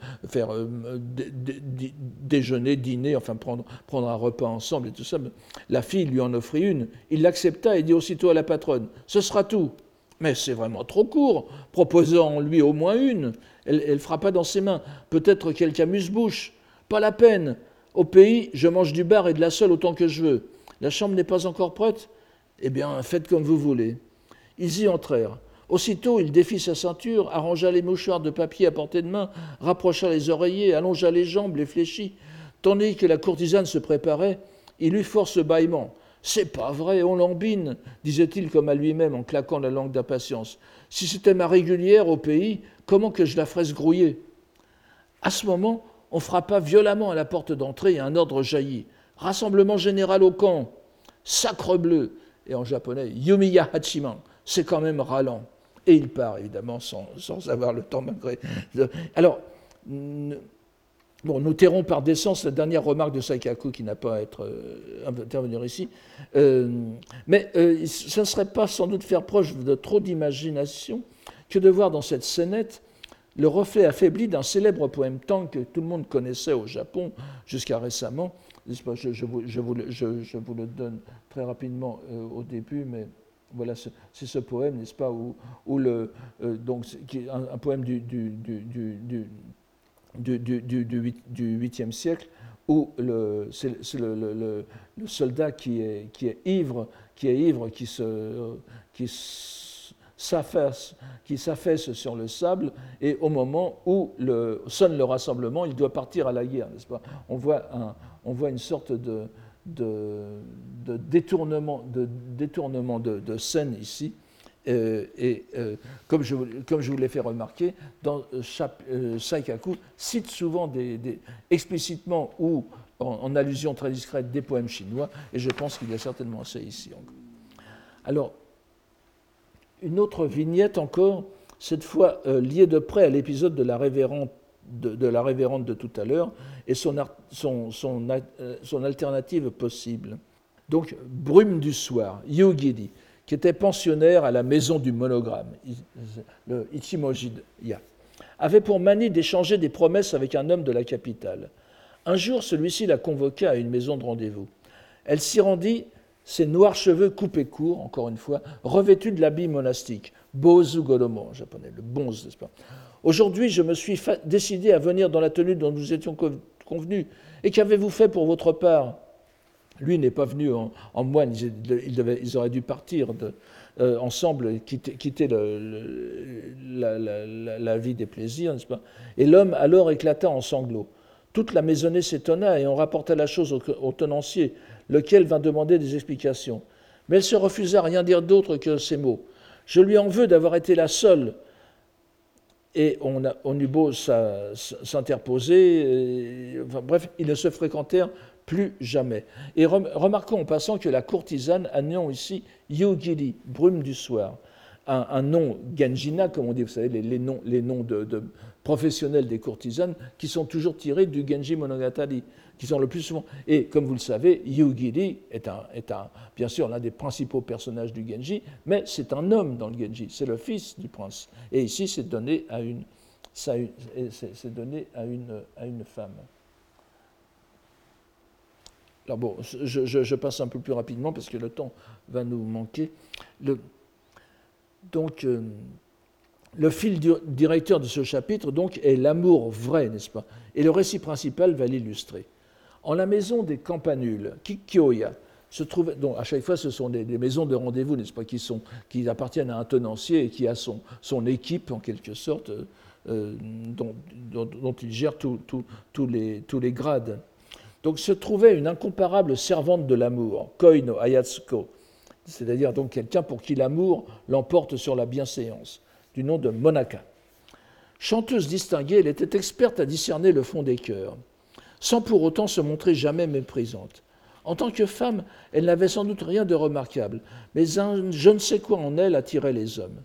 euh, déjeuner, dîner, enfin prendre, un repas ensemble et tout ça. La fille lui en offrit une. Il l'accepta et dit aussitôt à la patronne Ce sera tout. Mais c'est vraiment trop court. Proposant-lui au moins une. Elle, elle frappa dans ses mains. Peut-être quelque amuse-bouche. Pas la peine. Au pays, je mange du bar et de la seule autant que je veux. La chambre n'est pas encore prête Eh bien, faites comme vous voulez. Ils y entrèrent. Aussitôt, il défit sa ceinture, arrangea les mouchoirs de papier à portée de main, rapprocha les oreillers, allongea les jambes, les fléchit. Tandis que la courtisane se préparait, il eut force bâillement. C'est pas vrai, on l'embine, disait-il comme à lui-même en claquant la langue d'impatience. Si c'était ma régulière au pays, comment que je la ferais grouiller? À ce moment, on frappa violemment à la porte d'entrée et un ordre jaillit. Rassemblement général au camp. Sacre bleu. Et en japonais, Yumiya Hachiman. C'est quand même ralent. Et il part, évidemment, sans, avoir le temps malgré. Alors, bon, nous tairons par décence la dernière remarque de Saikaku qui n'a pas à être euh, intervenir ici. Euh, mais euh, ce ne serait pas sans doute faire proche de trop d'imagination que de voir dans cette scénette le reflet affaibli d'un célèbre poème Tang que tout le monde connaissait au Japon jusqu'à récemment. Je, vous, le, donne très rapidement euh, au début, mais voilà, c'est ce poème, n'est-ce pas, où, le, euh, donc, un, poème du, du, du, du 8e siècle, où c'est le, le, soldat qui est, qui est ivre, qui est ivre, qui qui s'affaisse, qui sur le sable, et au moment où sonne le rassemblement, il doit partir à la guerre, n'est-ce pas? On voit, on voit une sorte de, de, détournement, de, scène ici, euh, et euh, comme, je, comme je vous l'ai fait remarquer, dans euh, Saikaku cite souvent explicitement ou en, allusion très discrète des poèmes chinois, et je pense qu'il y a certainement ça ici. Alors, une autre vignette encore, cette fois euh, liée de près à l'épisode de, la révérende de tout à l'heure et euh, son, alternative possible. Donc, Brume du soir, Yugidi, qui était pensionnaire à la maison du monogramme, le Ichimoji-ya, avait pour manie d'échanger des promesses avec un homme de la capitale. Un jour, celui-ci la convoqua à une maison de rendez-vous. Elle s'y rendit ses noirs cheveux coupés courts, encore une fois, revêtus de l'habit monastique, Bozu Golomo en japonais, le bonze, n'est-ce pas? Aujourd'hui, je me suis décidé à venir dans la tenue dont nous étions Et qu'avez-vous fait pour votre part? Lui n'est pas venu en, moine, ils, auraient dû partir euh, ensemble, quitter, la, vie des plaisirs, n'est-ce pas? Et l'homme alors éclata en sanglots. Toute la maisonnée s'étonna et on rapporta la chose au tenancier, lequel vint demander des explications. Mais elle se refusa à rien dire d'autre que ces mots. Je lui en veux d'avoir été la seule. Et on, eut beau s'interposer, bref, ils ne se fréquentèrent plus jamais. Et remarquons en passant que la courtisane a nom ici Yogiri, brume du soir, un, nom Genjina, comme on dit, vous savez, les, noms, les noms de, de, professionnels des courtisanes, qui sont toujours tirés du Genji Monogatari qui sont le plus souvent. Et comme vous le savez, Yugiri est, un, est un, bien sûr l'un des principaux personnages du Genji, mais c'est un homme dans le Genji, c'est le fils du prince. Et ici, c'est donné à une, c'est donné à une, à une femme. Alors bon, je, je, passe un peu plus rapidement parce que le temps va nous manquer. Le, donc, euh, Le fil directeur de ce chapitre, donc, est l'amour vrai, n'est-ce pas? Et le récit principal va l'illustrer. En la maison des campanules, Kikyoya, se trouve, donc à chaque fois, ce sont des, maisons de rendez-vous, n'est-ce pas, qui, sont, qui appartiennent à un tenancier et qui a son, son équipe, en quelque sorte, euh, euh, dont, dont, il gère tous les, tous les grades. Donc se trouvait une incomparable servante de l'amour, Koino Ayatsuko, c'est-à-dire donc quelqu'un pour qui l'amour l'emporte sur la bienséance, du nom de Monaka. Chanteuse distinguée, elle était experte à discerner le fond des cœurs, sans pour autant se montrer jamais méprisante. En tant que femme, elle n'avait sans doute rien de remarquable, mais un je ne sais quoi en elle attirait les hommes.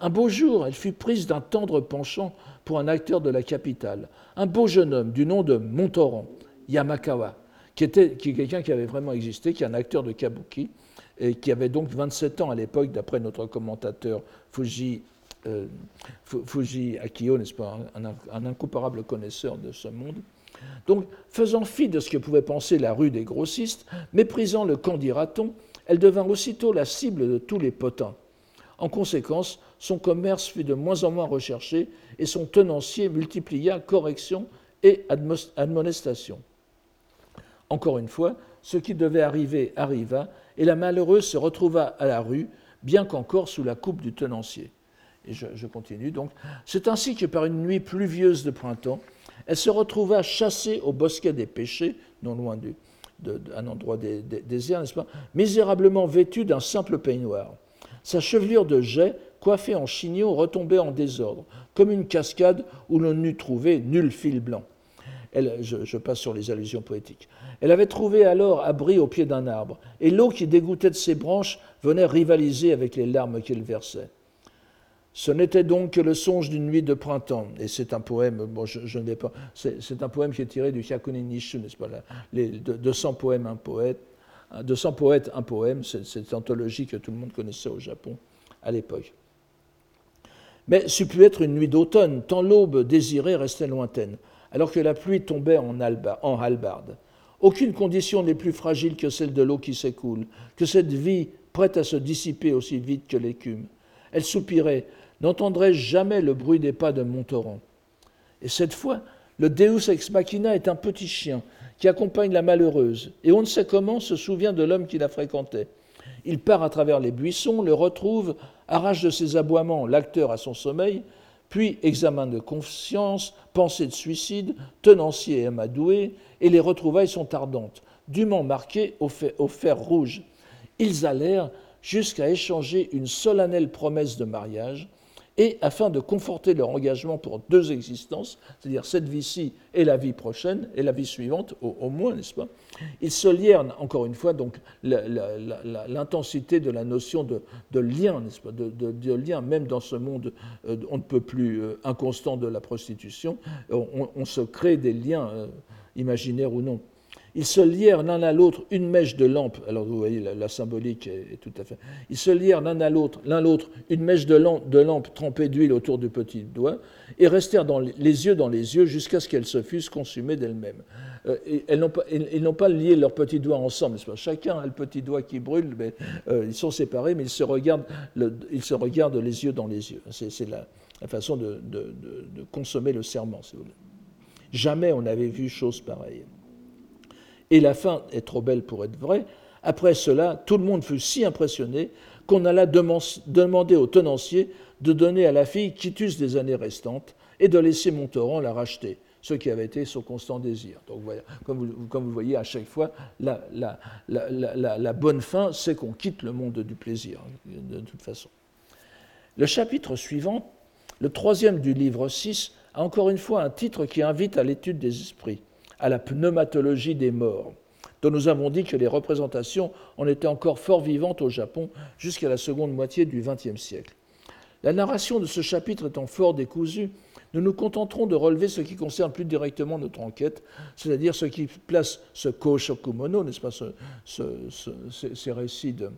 Un beau jour, elle fut prise d'un tendre penchant pour un acteur de la capitale, un beau jeune homme du nom de Montoran, Yamakawa, qui était qui est quelqu'un qui avait vraiment existé, qui est un acteur de kabuki, et qui avait donc 27 ans à l'époque, d'après notre commentateur Fuji, euh, Fuji Akio, n'est-ce pas, un, incomparable connaisseur de ce monde. Donc, faisant fi de ce que pouvait penser la rue des grossistes, méprisant le camp dira-t-on, elle devint aussitôt la cible de tous les potins. En conséquence, son commerce fut de moins en moins recherché et son tenancier multiplia correction et admonestation. Encore une fois, ce qui devait arriver arriva, et la malheureuse se retrouva à la rue, bien qu'encore sous la coupe du tenancier. Je, continue donc. C'est ainsi que par une nuit pluvieuse de printemps, elle se retrouva chassée au bosquet des péchés, non loin d'un endroit désert, n'est-ce pas, misérablement vêtue d'un simple peignoir. Sa chevelure de jet, coiffée en chignon, retombait en désordre, comme une cascade où l'on n'eût trouvé nul fil blanc. Elle, je, passe sur les allusions poétiques. Elle avait trouvé alors abri au pied d'un arbre, et l'eau qui dégoûtait de ses branches venait rivaliser avec les larmes qu'elle versait. Ce n'était donc que le songe d'une nuit de printemps, et c'est un poème, bon, je, ne vais pas, c'est un poème qui est tiré du Hyakuni Nishu, n'est-ce pas, 200 poèmes, un poète, 200 poètes, un poème, c'est cette anthologie que tout le monde connaissait au Japon à l'époque. Mais c'eût pu être une nuit d'automne, tant l'aube désirée restait lointaine alors que la pluie tombait en, halbarde. Aucune condition n'est plus fragile que celle de l'eau qui s'écoule, que cette vie prête à se dissiper aussi vite que l'écume. Elle soupirait N'entendrai-je jamais le bruit des pas de mon torrent Et cette fois, le Deus ex machina est un petit chien qui accompagne la malheureuse, et on ne sait comment se souvient de l'homme qui la fréquentait. Il part à travers les buissons, le retrouve, arrache de ses aboiements l'acteur à son sommeil, puis examen de conscience, pensée de suicide, tenancier et amadoué, et les retrouvailles sont ardentes, dûment marquées au fer, rouge. Ils allèrent jusqu'à échanger une solennelle promesse de mariage, et afin de conforter leur engagement pour deux existences, c'est-à-dire cette vie-ci et la vie prochaine, et la vie suivante au, moins, n'est-ce pas? Ils se lièrent, encore une fois, donc l'intensité de la notion de, lien, n'est-ce pas? De, lien, même dans ce monde, euh, on ne peut plus euh, inconstant de la prostitution, on, se crée des liens, euh, imaginaires ou non. Ils se lièrent l'un à l'autre une mèche de lampe. Alors vous voyez, la, symbolique est, tout à fait. Ils se lièrent l'un à l'autre, l'un l'autre, une mèche de lampe, trempée d'huile autour du petit doigt, et restèrent les, yeux dans les yeux jusqu'à ce qu'elles se fussent consumées d'elles-mêmes. Euh, ils n'ont pas, lié leurs petits doigts ensemble. Chacun a le petit doigt qui brûle, mais euh, ils sont séparés, mais ils se regardent, ils se regardent les yeux dans les yeux. C'est la, façon de, de, consommer le serment, si vous voulez. Jamais on n'avait vu chose pareille et la fin est trop belle pour être vraie, après cela, tout le monde fut si impressionné qu'on alla demander au tenancier de donner à la fille quitus des années restantes et de laisser Montauran la racheter, ce qui avait été son constant désir. Donc comme, vous, voyez, à chaque fois, la, la bonne fin, c'est qu'on quitte le monde du plaisir, de toute façon. Le chapitre suivant, le troisième du livre 6, a encore une fois un titre qui invite à l'étude des esprits à la pneumatologie des morts, dont nous avons dit que les représentations en étaient encore fort vivantes au Japon jusqu'à la seconde moitié du XXe siècle. La narration de ce chapitre étant fort décousue, nous nous contenterons de relever ce qui concerne plus directement notre enquête, c'est-à-dire ce qui place ce Koshokumono, n'est-ce pas, ces récits de,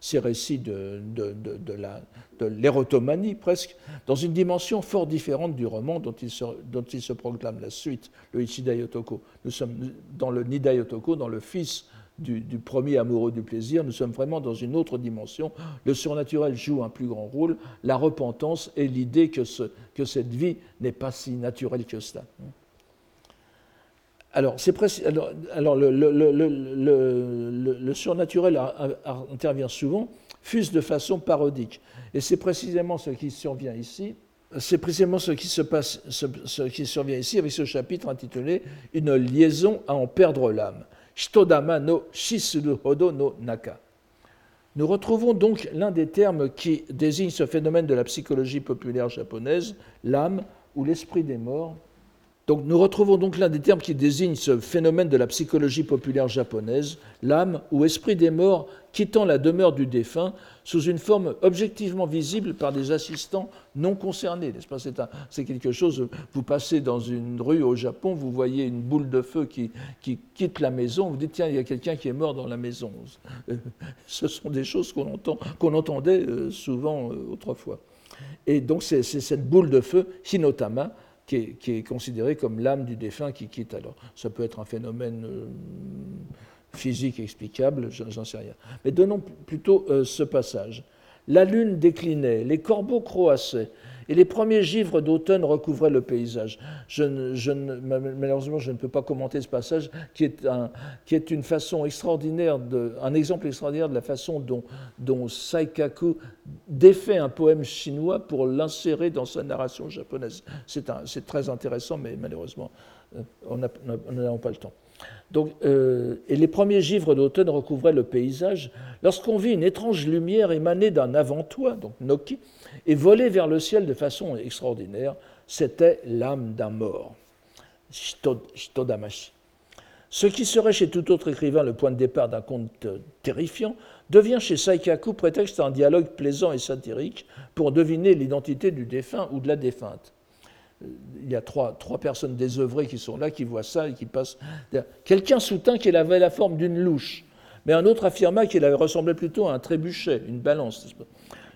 ces récits de, de, l'érotomanie presque, dans une dimension fort différente du roman dont il se, proclame la suite, le Ichidayotoko. Nous sommes dans le Nidayotoko, dans le fils du, premier amoureux du plaisir, nous sommes vraiment dans une autre dimension. Le surnaturel joue un plus grand rôle, la repentance et l'idée que cette vie n'est pas si naturelle que cela. Alors, le, surnaturel intervient souvent, fuse de façon parodique. Et c'est précisément ce qui survient ici. C'est précisément ce qui se passe, ce, qui survient ici avec ce chapitre intitulé Une liaison à en perdre l'âme. Shitodama no hodo no naka. Nous retrouvons donc l'un des termes qui désigne ce phénomène de la psychologie populaire japonaise, l'âme ou l'esprit des morts, donc nous retrouvons donc l'un des termes qui désigne ce phénomène de la psychologie populaire japonaise, l'âme ou esprit des morts quittant la demeure du défunt sous une forme objectivement visible par des assistants non concernés. C'est quelque chose, vous passez dans une rue au Japon, vous voyez une boule de feu qui, qui quitte la maison, vous dites tiens, il y a quelqu'un qui est mort dans la maison. Ce sont des choses qu'on qu'on entendait euh, souvent euh, autrefois. Et donc c'est cette boule de feu, Hinotama, qui est, considéré comme l'âme du défunt qui quitte. Alors, ça peut être un phénomène euh, physique explicable, j'en sais rien. Mais donnons plutôt euh, ce passage. La lune déclinait, les corbeaux croassaient, et les premiers givres d'automne recouvraient le paysage. Malheureusement, je ne peux pas commenter ce passage, qui est, un, une façon extraordinaire, un exemple extraordinaire de la façon dont Saikaku défait un poème chinois pour l'insérer dans sa narration japonaise. C'est très intéressant, mais malheureusement, euh, on n'a pas le temps. Euh, et les premiers givres d'automne recouvraient le paysage lorsqu'on vit une étrange lumière émaner d'un avant-toit, donc Noki, et voler vers le ciel de façon extraordinaire. C'était l'âme d'un mort. Ce qui serait chez tout autre écrivain le point de départ d'un conte terrifiant devient chez Saikaku prétexte à un dialogue plaisant et satirique pour deviner l'identité du défunt ou de la défunte. Il y a trois, trois personnes désœuvrées qui sont là, qui voient ça et qui passent. Quelqu'un soutint qu'elle avait la forme d'une louche, mais un autre affirma qu'elle ressemblait plutôt à un trébuchet, une balance.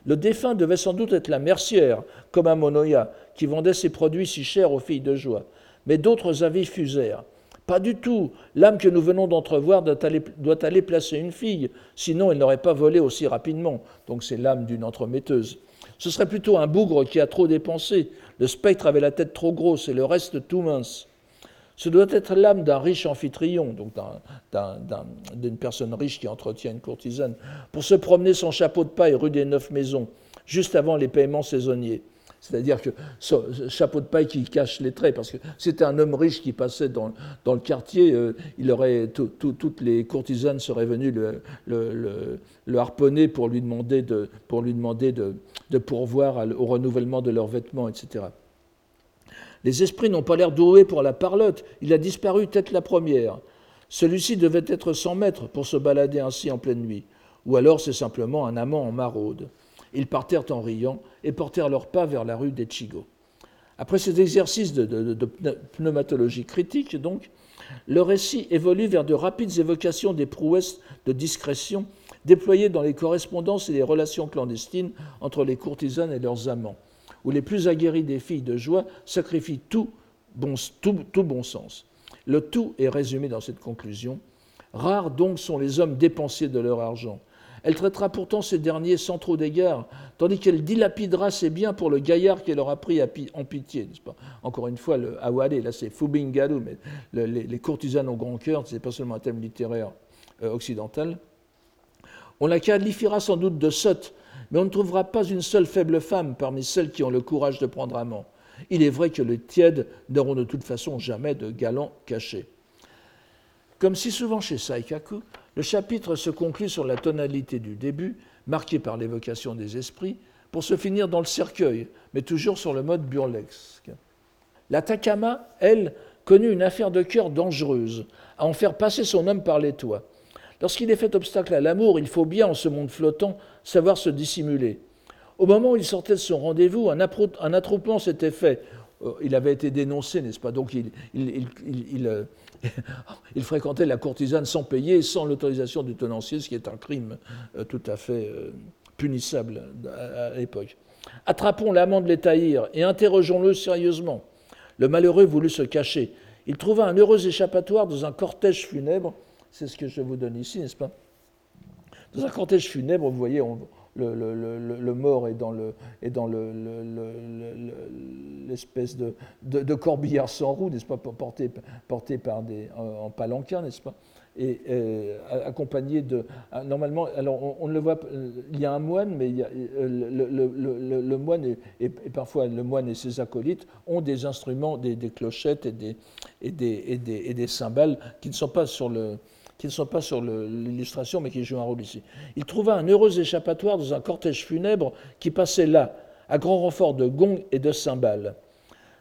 Le défunt devait sans doute être la mercière, comme à Monoya, qui vendait ses produits si chers aux filles de joie. Mais d'autres avis fusèrent. Pas du tout. L'âme que nous venons d'entrevoir doit aller, placer une fille, sinon elle n'aurait pas volé aussi rapidement. Donc c'est l'âme d'une entremetteuse. Ce serait plutôt un bougre qui a trop dépensé. Le spectre avait la tête trop grosse et le reste tout mince. Ce doit être l'âme d'un riche amphitryon, donc d'une personne riche qui entretient une courtisane, pour se promener son chapeau de paille rue des Neuf Maisons, juste avant les paiements saisonniers. C'est-à-dire que ce chapeau de paille qui cache les traits, parce que c'était un homme riche qui passait dans, le quartier, euh, il aurait toutes les courtisanes seraient venues le, harponner pour lui demander de, pourvoir au renouvellement de leurs vêtements, etc. Les esprits n'ont pas l'air doués pour la parlotte. Il a disparu tête la première. Celui-ci devait être sans maître pour se balader ainsi en pleine nuit. Ou alors c'est simplement un amant en maraude. Ils partèrent en riant et portèrent leurs pas vers la rue d'Echigo. Après cet exercice de, de, pneumatologie critique, donc, le récit évolue vers de rapides évocations des prouesses de discrétion déployées dans les correspondances et les relations clandestines entre les courtisanes et leurs amants où les plus aguerris des filles de joie sacrifient tout bon, tout, bon sens. Le tout est résumé dans cette conclusion. Rares donc sont les hommes dépensiers de leur argent. Elle traitera pourtant ces derniers sans trop d'égard, tandis qu'elle dilapidera ses biens pour le gaillard qu'elle aura pris en pitié, Encore une fois, le awale, là c'est Fubingaru, mais les, courtisanes au grand cœur, ce n'est pas seulement un thème littéraire euh, occidental. On la qualifiera sans doute de sotte mais on ne trouvera pas une seule faible femme parmi celles qui ont le courage de prendre amant. Il est vrai que les tièdes n'auront de toute façon jamais de galant caché. Comme si souvent chez Saikaku, le chapitre se conclut sur la tonalité du début, marquée par l'évocation des esprits, pour se finir dans le cercueil, mais toujours sur le mode burlesque. La Takama, elle, connut une affaire de cœur dangereuse, à en faire passer son homme par les toits. Lorsqu'il est fait obstacle à l'amour, il faut bien, en ce monde flottant, savoir se dissimuler. Au moment où il sortait de son rendez-vous, un, attroupement s'était fait. Euh, il avait été dénoncé, n'est-ce pas? Donc euh, il, fréquentait la courtisane sans payer, sans l'autorisation du tenancier, ce qui est un crime euh, tout à fait punissable à, l'époque. Attrapons l'amant de l'étaïr et interrogeons-le sérieusement. Le malheureux voulut se cacher. Il trouva un heureux échappatoire dans un cortège funèbre c'est ce que je vous donne ici, n'est-ce pas? Dans un cortège funèbre, vous voyez, le, mort est dans l'espèce de, corbillard sans roue, n'est-ce pas, porté, en palanquin, n'est-ce pas et euh, accompagné de. Ah, normalement, alors on, ne le voit il y a un moine, mais euh, le, moine et, parfois le moine et ses acolytes ont des instruments, des, clochettes et des cymbales qui ne sont pas sur le qui ne sont pas sur l'illustration, mais qui jouent un rôle ici. Il trouva un heureux échappatoire dans un cortège funèbre qui passait là, à grand renfort de gongs et de cymbales.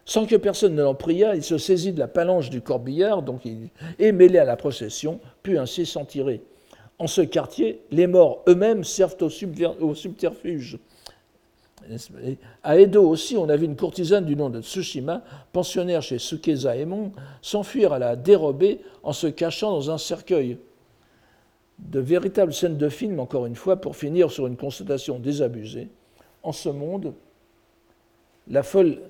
Sans que personne ne l'en priât, il se saisit de la palange du corbillard donc et mêlé à la procession, put ainsi s'en tirer. En ce quartier, les morts eux-mêmes servent au, subterfuge. À Edo aussi, on a vu une courtisane du nom de Tsushima, pensionnaire chez Sukezaemon, s'enfuir à la dérobée en se cachant dans un cercueil. De véritables scènes de film, encore une fois, pour finir sur une constatation désabusée. En ce monde, la folle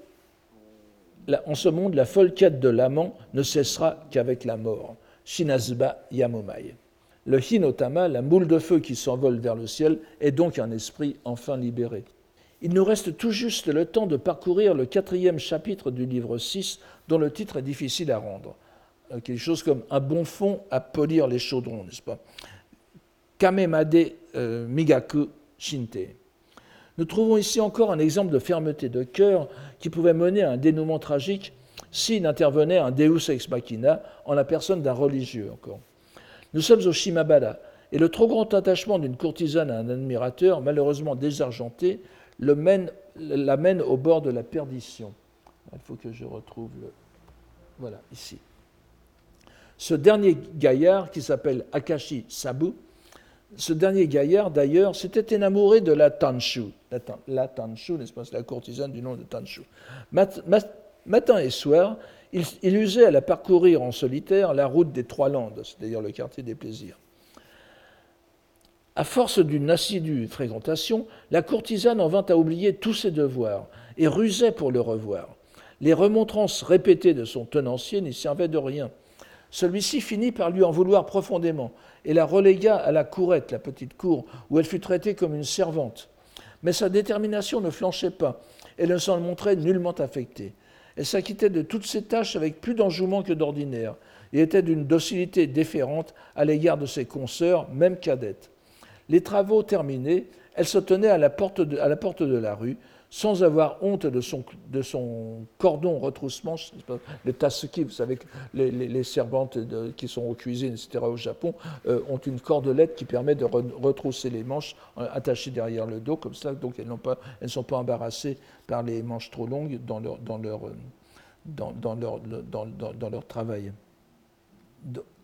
quête de l'amant ne cessera qu'avec la mort. Shinazba Yamomai. Le Hinotama, la moule de feu qui s'envole vers le ciel, est donc un esprit enfin libéré. Il nous reste tout juste le temps de parcourir le quatrième chapitre du livre 6, dont le titre est difficile à rendre. Euh, quelque chose comme un bon fond à polir les chaudrons, n'est-ce pas? Kamemade euh, Migaku Shinte. Nous trouvons ici encore un exemple de fermeté de cœur qui pouvait mener à un dénouement tragique s'il intervenait un Deus ex machina en la personne d'un religieux encore. Nous sommes au Shimabara, et le trop grand attachement d'une courtisane à un admirateur, malheureusement désargenté, le mène, la mène au bord de la perdition. Il faut que je retrouve le. Voilà, ici. Ce dernier gaillard, qui s'appelle Akashi Sabu, ce dernier gaillard, d'ailleurs, s'était enamouré de la Tanshu. La, Tanshu, n'est-ce pas, c'est la courtisane du nom de Tanshu. matin et soir, il, usait à la parcourir en solitaire la route des Trois Landes, c'est-à-dire le quartier des plaisirs. À force d'une assidue fréquentation, la courtisane en vint à oublier tous ses devoirs et rusait pour le revoir. Les remontrances répétées de son tenancier n'y servaient de rien. Celui-ci finit par lui en vouloir profondément et la relégua à la courette, la petite cour, où elle fut traitée comme une servante. Mais sa détermination ne flanchait pas, elle ne s'en montrait nullement affectée. Elle s'acquittait de toutes ses tâches avec plus d'enjouement que d'ordinaire, et était d'une docilité déférente à l'égard de ses consoeurs, même cadettes. Les travaux terminés, elle se tenait à la porte de la rue, sans avoir honte de son, cordon retroussement, les tasuki, vous savez, les, les, servantes qui sont aux cuisines, etc., au Japon, euh, ont une cordelette qui permet de retrousser les manches euh, attachées derrière le dos, comme ça, donc elles, ne sont pas embarrassées par les manches trop longues dans leur, travail.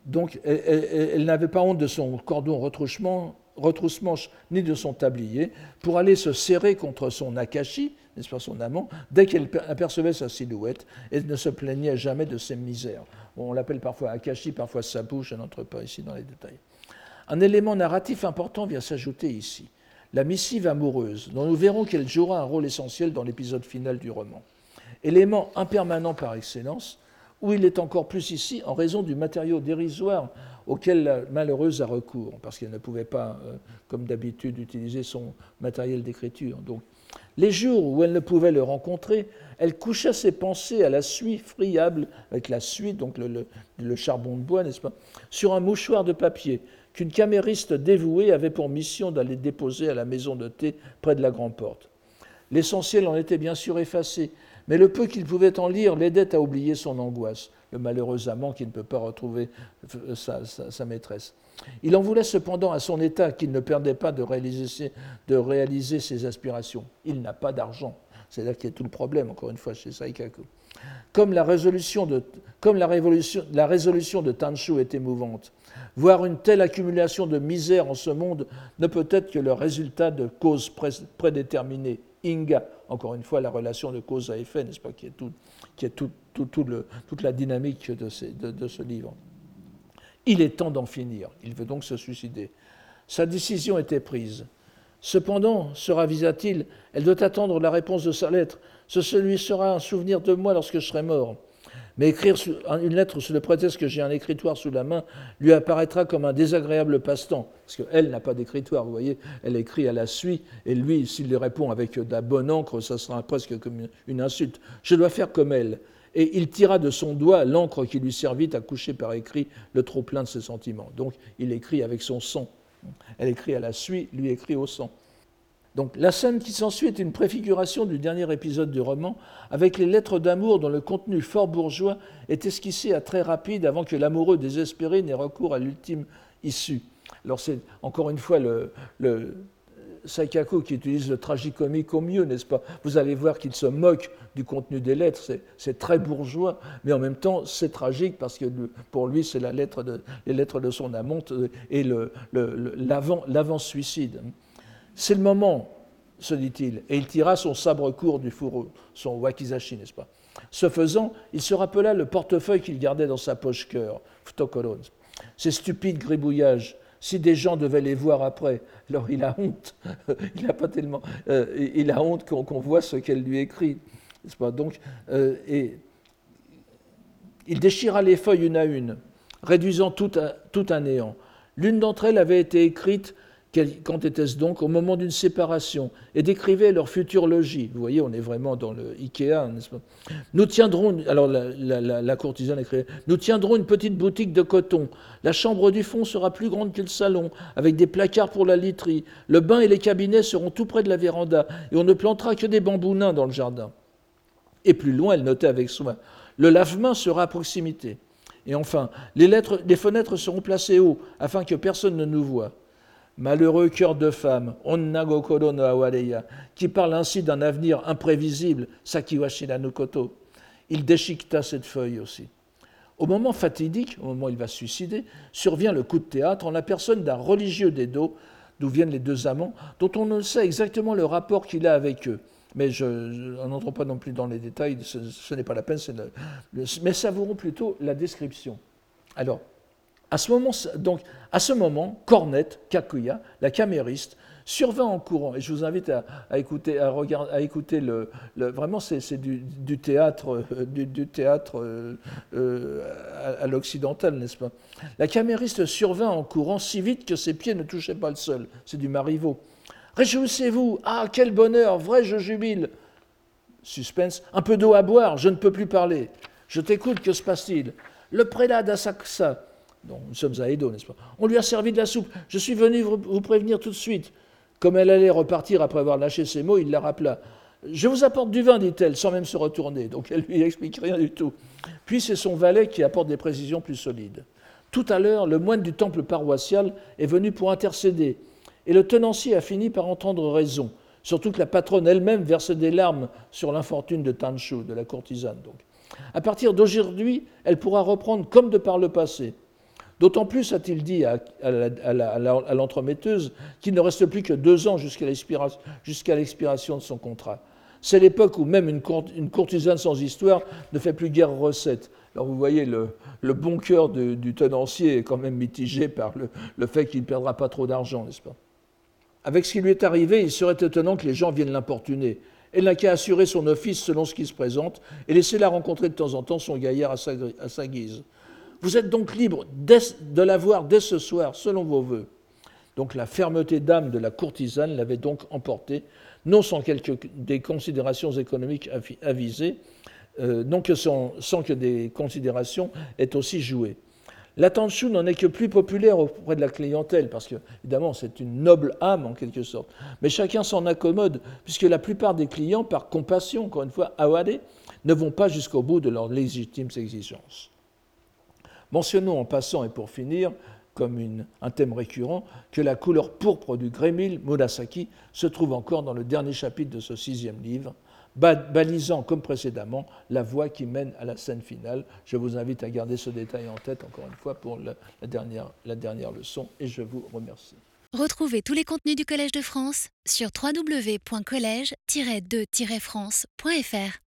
Donc, elle n'avait pas honte de son cordon retroussement, retrousse-manche ni de son tablier pour aller se serrer contre son Akashi, n'est-ce pas son amant, dès qu'elle apercevait sa silhouette et ne se plaignait jamais de ses misères. on l'appelle parfois Akashi, parfois Sabu, je n'entre pas ici dans les détails. Un élément narratif important vient s'ajouter ici, la missive amoureuse, dont nous verrons qu'elle jouera un rôle essentiel dans l'épisode final du roman. Élément impermanent par excellence, où il est encore plus ici en raison du matériau dérisoire auquel la malheureuse a recours, parce qu'elle ne pouvait pas, euh, comme d'habitude, utiliser son matériel d'écriture. Donc, les jours où elle ne pouvait le rencontrer, elle couchait ses pensées à la suie friable, avec la suie, donc le, charbon de bois, n'est-ce pas, sur un mouchoir de papier qu'une camériste dévouée avait pour mission d'aller déposer à la maison de thé près de la grande porte. L'essentiel en était bien sûr effacé, mais le peu qu'il pouvait en lire l'aidait à oublier son angoisse le malheureux amant qui ne peut pas retrouver sa, maîtresse. Il en voulait cependant à son état qu'il ne perdait pas de réaliser, ses aspirations. Il n'a pas d'argent. C'est là qu'il y a tout le problème, encore une fois, chez Saikaku. Comme la résolution de, comme la révolution, la résolution est émouvante, voir une telle accumulation de misère en ce monde ne peut être que le résultat de causes prédéterminées. Inga, encore une fois, la relation de cause à effet, n'est-ce pas, qui est, tout, qui est tout, toute la dynamique de, ce livre. Il est temps d'en finir. Il veut donc se suicider. Sa décision était prise. Cependant, se ravisa-t-il, elle doit attendre la réponse de sa lettre. Ce lui sera un souvenir de moi lorsque je serai mort. Mais écrire une lettre sous le prétexte que j'ai un écritoire sous la main lui apparaîtra comme un désagréable passe-temps. Parce qu'elle n'a pas d'écritoire, vous voyez, elle écrit à la suite, et lui, s'il lui répond avec de la bonne encre, ça sera presque comme une insulte. Je dois faire comme elle. Et il tira de son doigt l'encre qui lui servit à coucher par écrit le trop-plein de ses sentiments. Donc il écrit avec son sang. Elle écrit à la suite, lui écrit au sang. Donc la scène qui s'ensuit est une préfiguration du dernier épisode du roman, avec les lettres d'amour dont le contenu fort bourgeois est esquissé à très rapide avant que l'amoureux désespéré n'ait recours à l'ultime issue. Alors c'est encore une fois le, le Saikaku qui utilise le tragicomique au mieux, n'est-ce pas? Vous allez voir qu'il se moque du contenu des lettres, c'est très bourgeois, mais en même temps c'est tragique parce que pour lui c'est la lettre les lettres de son amant et l'avant-suicide. C'est le moment, se dit-il, et il tira son sabre court du fourreau, son wakizashi, n'est-ce pas? Ce faisant, il se rappela le portefeuille qu'il gardait dans sa poche-cœur, Futokoron. Ces stupides gribouillages, si des gens devaient les voir après, alors il a honte. il a pas tellement, euh, il a honte qu'on voit ce qu'elle lui écrit, n'est-ce pas? Donc, euh, il déchira les feuilles une à une, réduisant tout tout à néant. L'une d'entre elles avait été écrite quand était-ce donc Au moment d'une séparation, et décrivait leur future logis. Vous voyez, on est vraiment dans le Ikea, n'est-ce pas Nous tiendrons, alors la, courtisane écrivait, nous tiendrons une petite boutique de coton. La chambre du fond sera plus grande que le salon, avec des placards pour la literie. Le bain et les cabinets seront tout près de la véranda, et on ne plantera que des bambous nains dans le jardin. Et plus loin, elle notait avec soin, le lave-main sera à proximité. Et enfin, les, lettres, les fenêtres seront placées haut, afin que personne ne nous voie. Malheureux cœur de femme, Onnago no Awareya, qui parle ainsi d'un avenir imprévisible, Sakiwashi Nukoto. Il déchiqueta cette feuille aussi. Au moment fatidique, au moment où il va se suicider, survient le coup de théâtre en la personne d'un religieux d'Edo, d'où viennent les deux amants, dont on ne sait exactement le rapport qu'il a avec eux. Mais je, n'entre pas non plus dans les détails, ce, n'est pas la peine, mais savourons plutôt la description. Alors, à ce moment, donc, à ce moment Cornette, Kakuya, la camériste, survint en courant. Et je vous invite à, écouter, à, regarder, à écouter le, vraiment c'est du, théâtre, du, théâtre euh, euh, à, l'occidental, n'est-ce pas? La camériste survint en courant si vite que ses pieds ne touchaient pas le sol. C'est du Marivaux. Réjouissez-vous Ah, quel bonheur Vrai, je jubile Suspense. Un peu d'eau à boire, je ne peux plus parler. Je t'écoute, que se passe-t-il? Le prélat d'Asakusa nous sommes à Edo, n'est-ce pas On lui a servi de la soupe. Je suis venu vous prévenir tout de suite. Comme elle allait repartir après avoir lâché ses mots, il la rappela. Je vous apporte du vin, dit-elle, sans même se retourner. Donc elle lui explique rien du tout. Puis c'est son valet qui apporte des précisions plus solides. Tout à l'heure, le moine du temple paroissial est venu pour intercéder, et le tenancier a fini par entendre raison, surtout que la patronne elle-même verse des larmes sur l'infortune de Tanshu, de la courtisane. Donc. À partir d'aujourd'hui, elle pourra reprendre comme de par le passé. D'autant plus, a-t-il dit à, l'entremetteuse, qu'il ne reste plus que deux ans jusqu'à l'expiration de son contrat. C'est l'époque où même une, courtisane sans histoire ne fait plus guère recette. Alors vous voyez, le, bon cœur du tenancier est quand même mitigé par le, fait qu'il ne perdra pas trop d'argent, n'est-ce pas? Avec ce qui lui est arrivé, il serait étonnant que les gens viennent l'importuner. Elle n'a qu'à assurer son office selon ce qui se présente et laisser la rencontrer de temps en temps son gaillard à sa guise. Vous êtes donc libre de l'avoir dès ce soir, selon vos voeux. Donc la fermeté d'âme de la courtisane l'avait donc emporté, non sans quelques des considérations économiques avisées, euh, non que sans, que des considérations aient aussi joué. L'attention n'en est que plus populaire auprès de la clientèle, parce que, évidemment, c'est une noble âme en quelque sorte. Mais chacun s'en accommode, puisque la plupart des clients, par compassion, encore une fois, ne vont pas jusqu'au bout de leurs légitimes exigences. Mentionnons en passant et pour finir, comme un thème récurrent, que la couleur pourpre du Grémil Murasaki se trouve encore dans le dernier chapitre de ce sixième livre, balisant comme précédemment la voie qui mène à la scène finale. Je vous invite à garder ce détail en tête encore une fois pour la, dernière, leçon et je vous remercie.
Retrouvez tous les contenus du Collège de France sur www.colège-2-france.fr.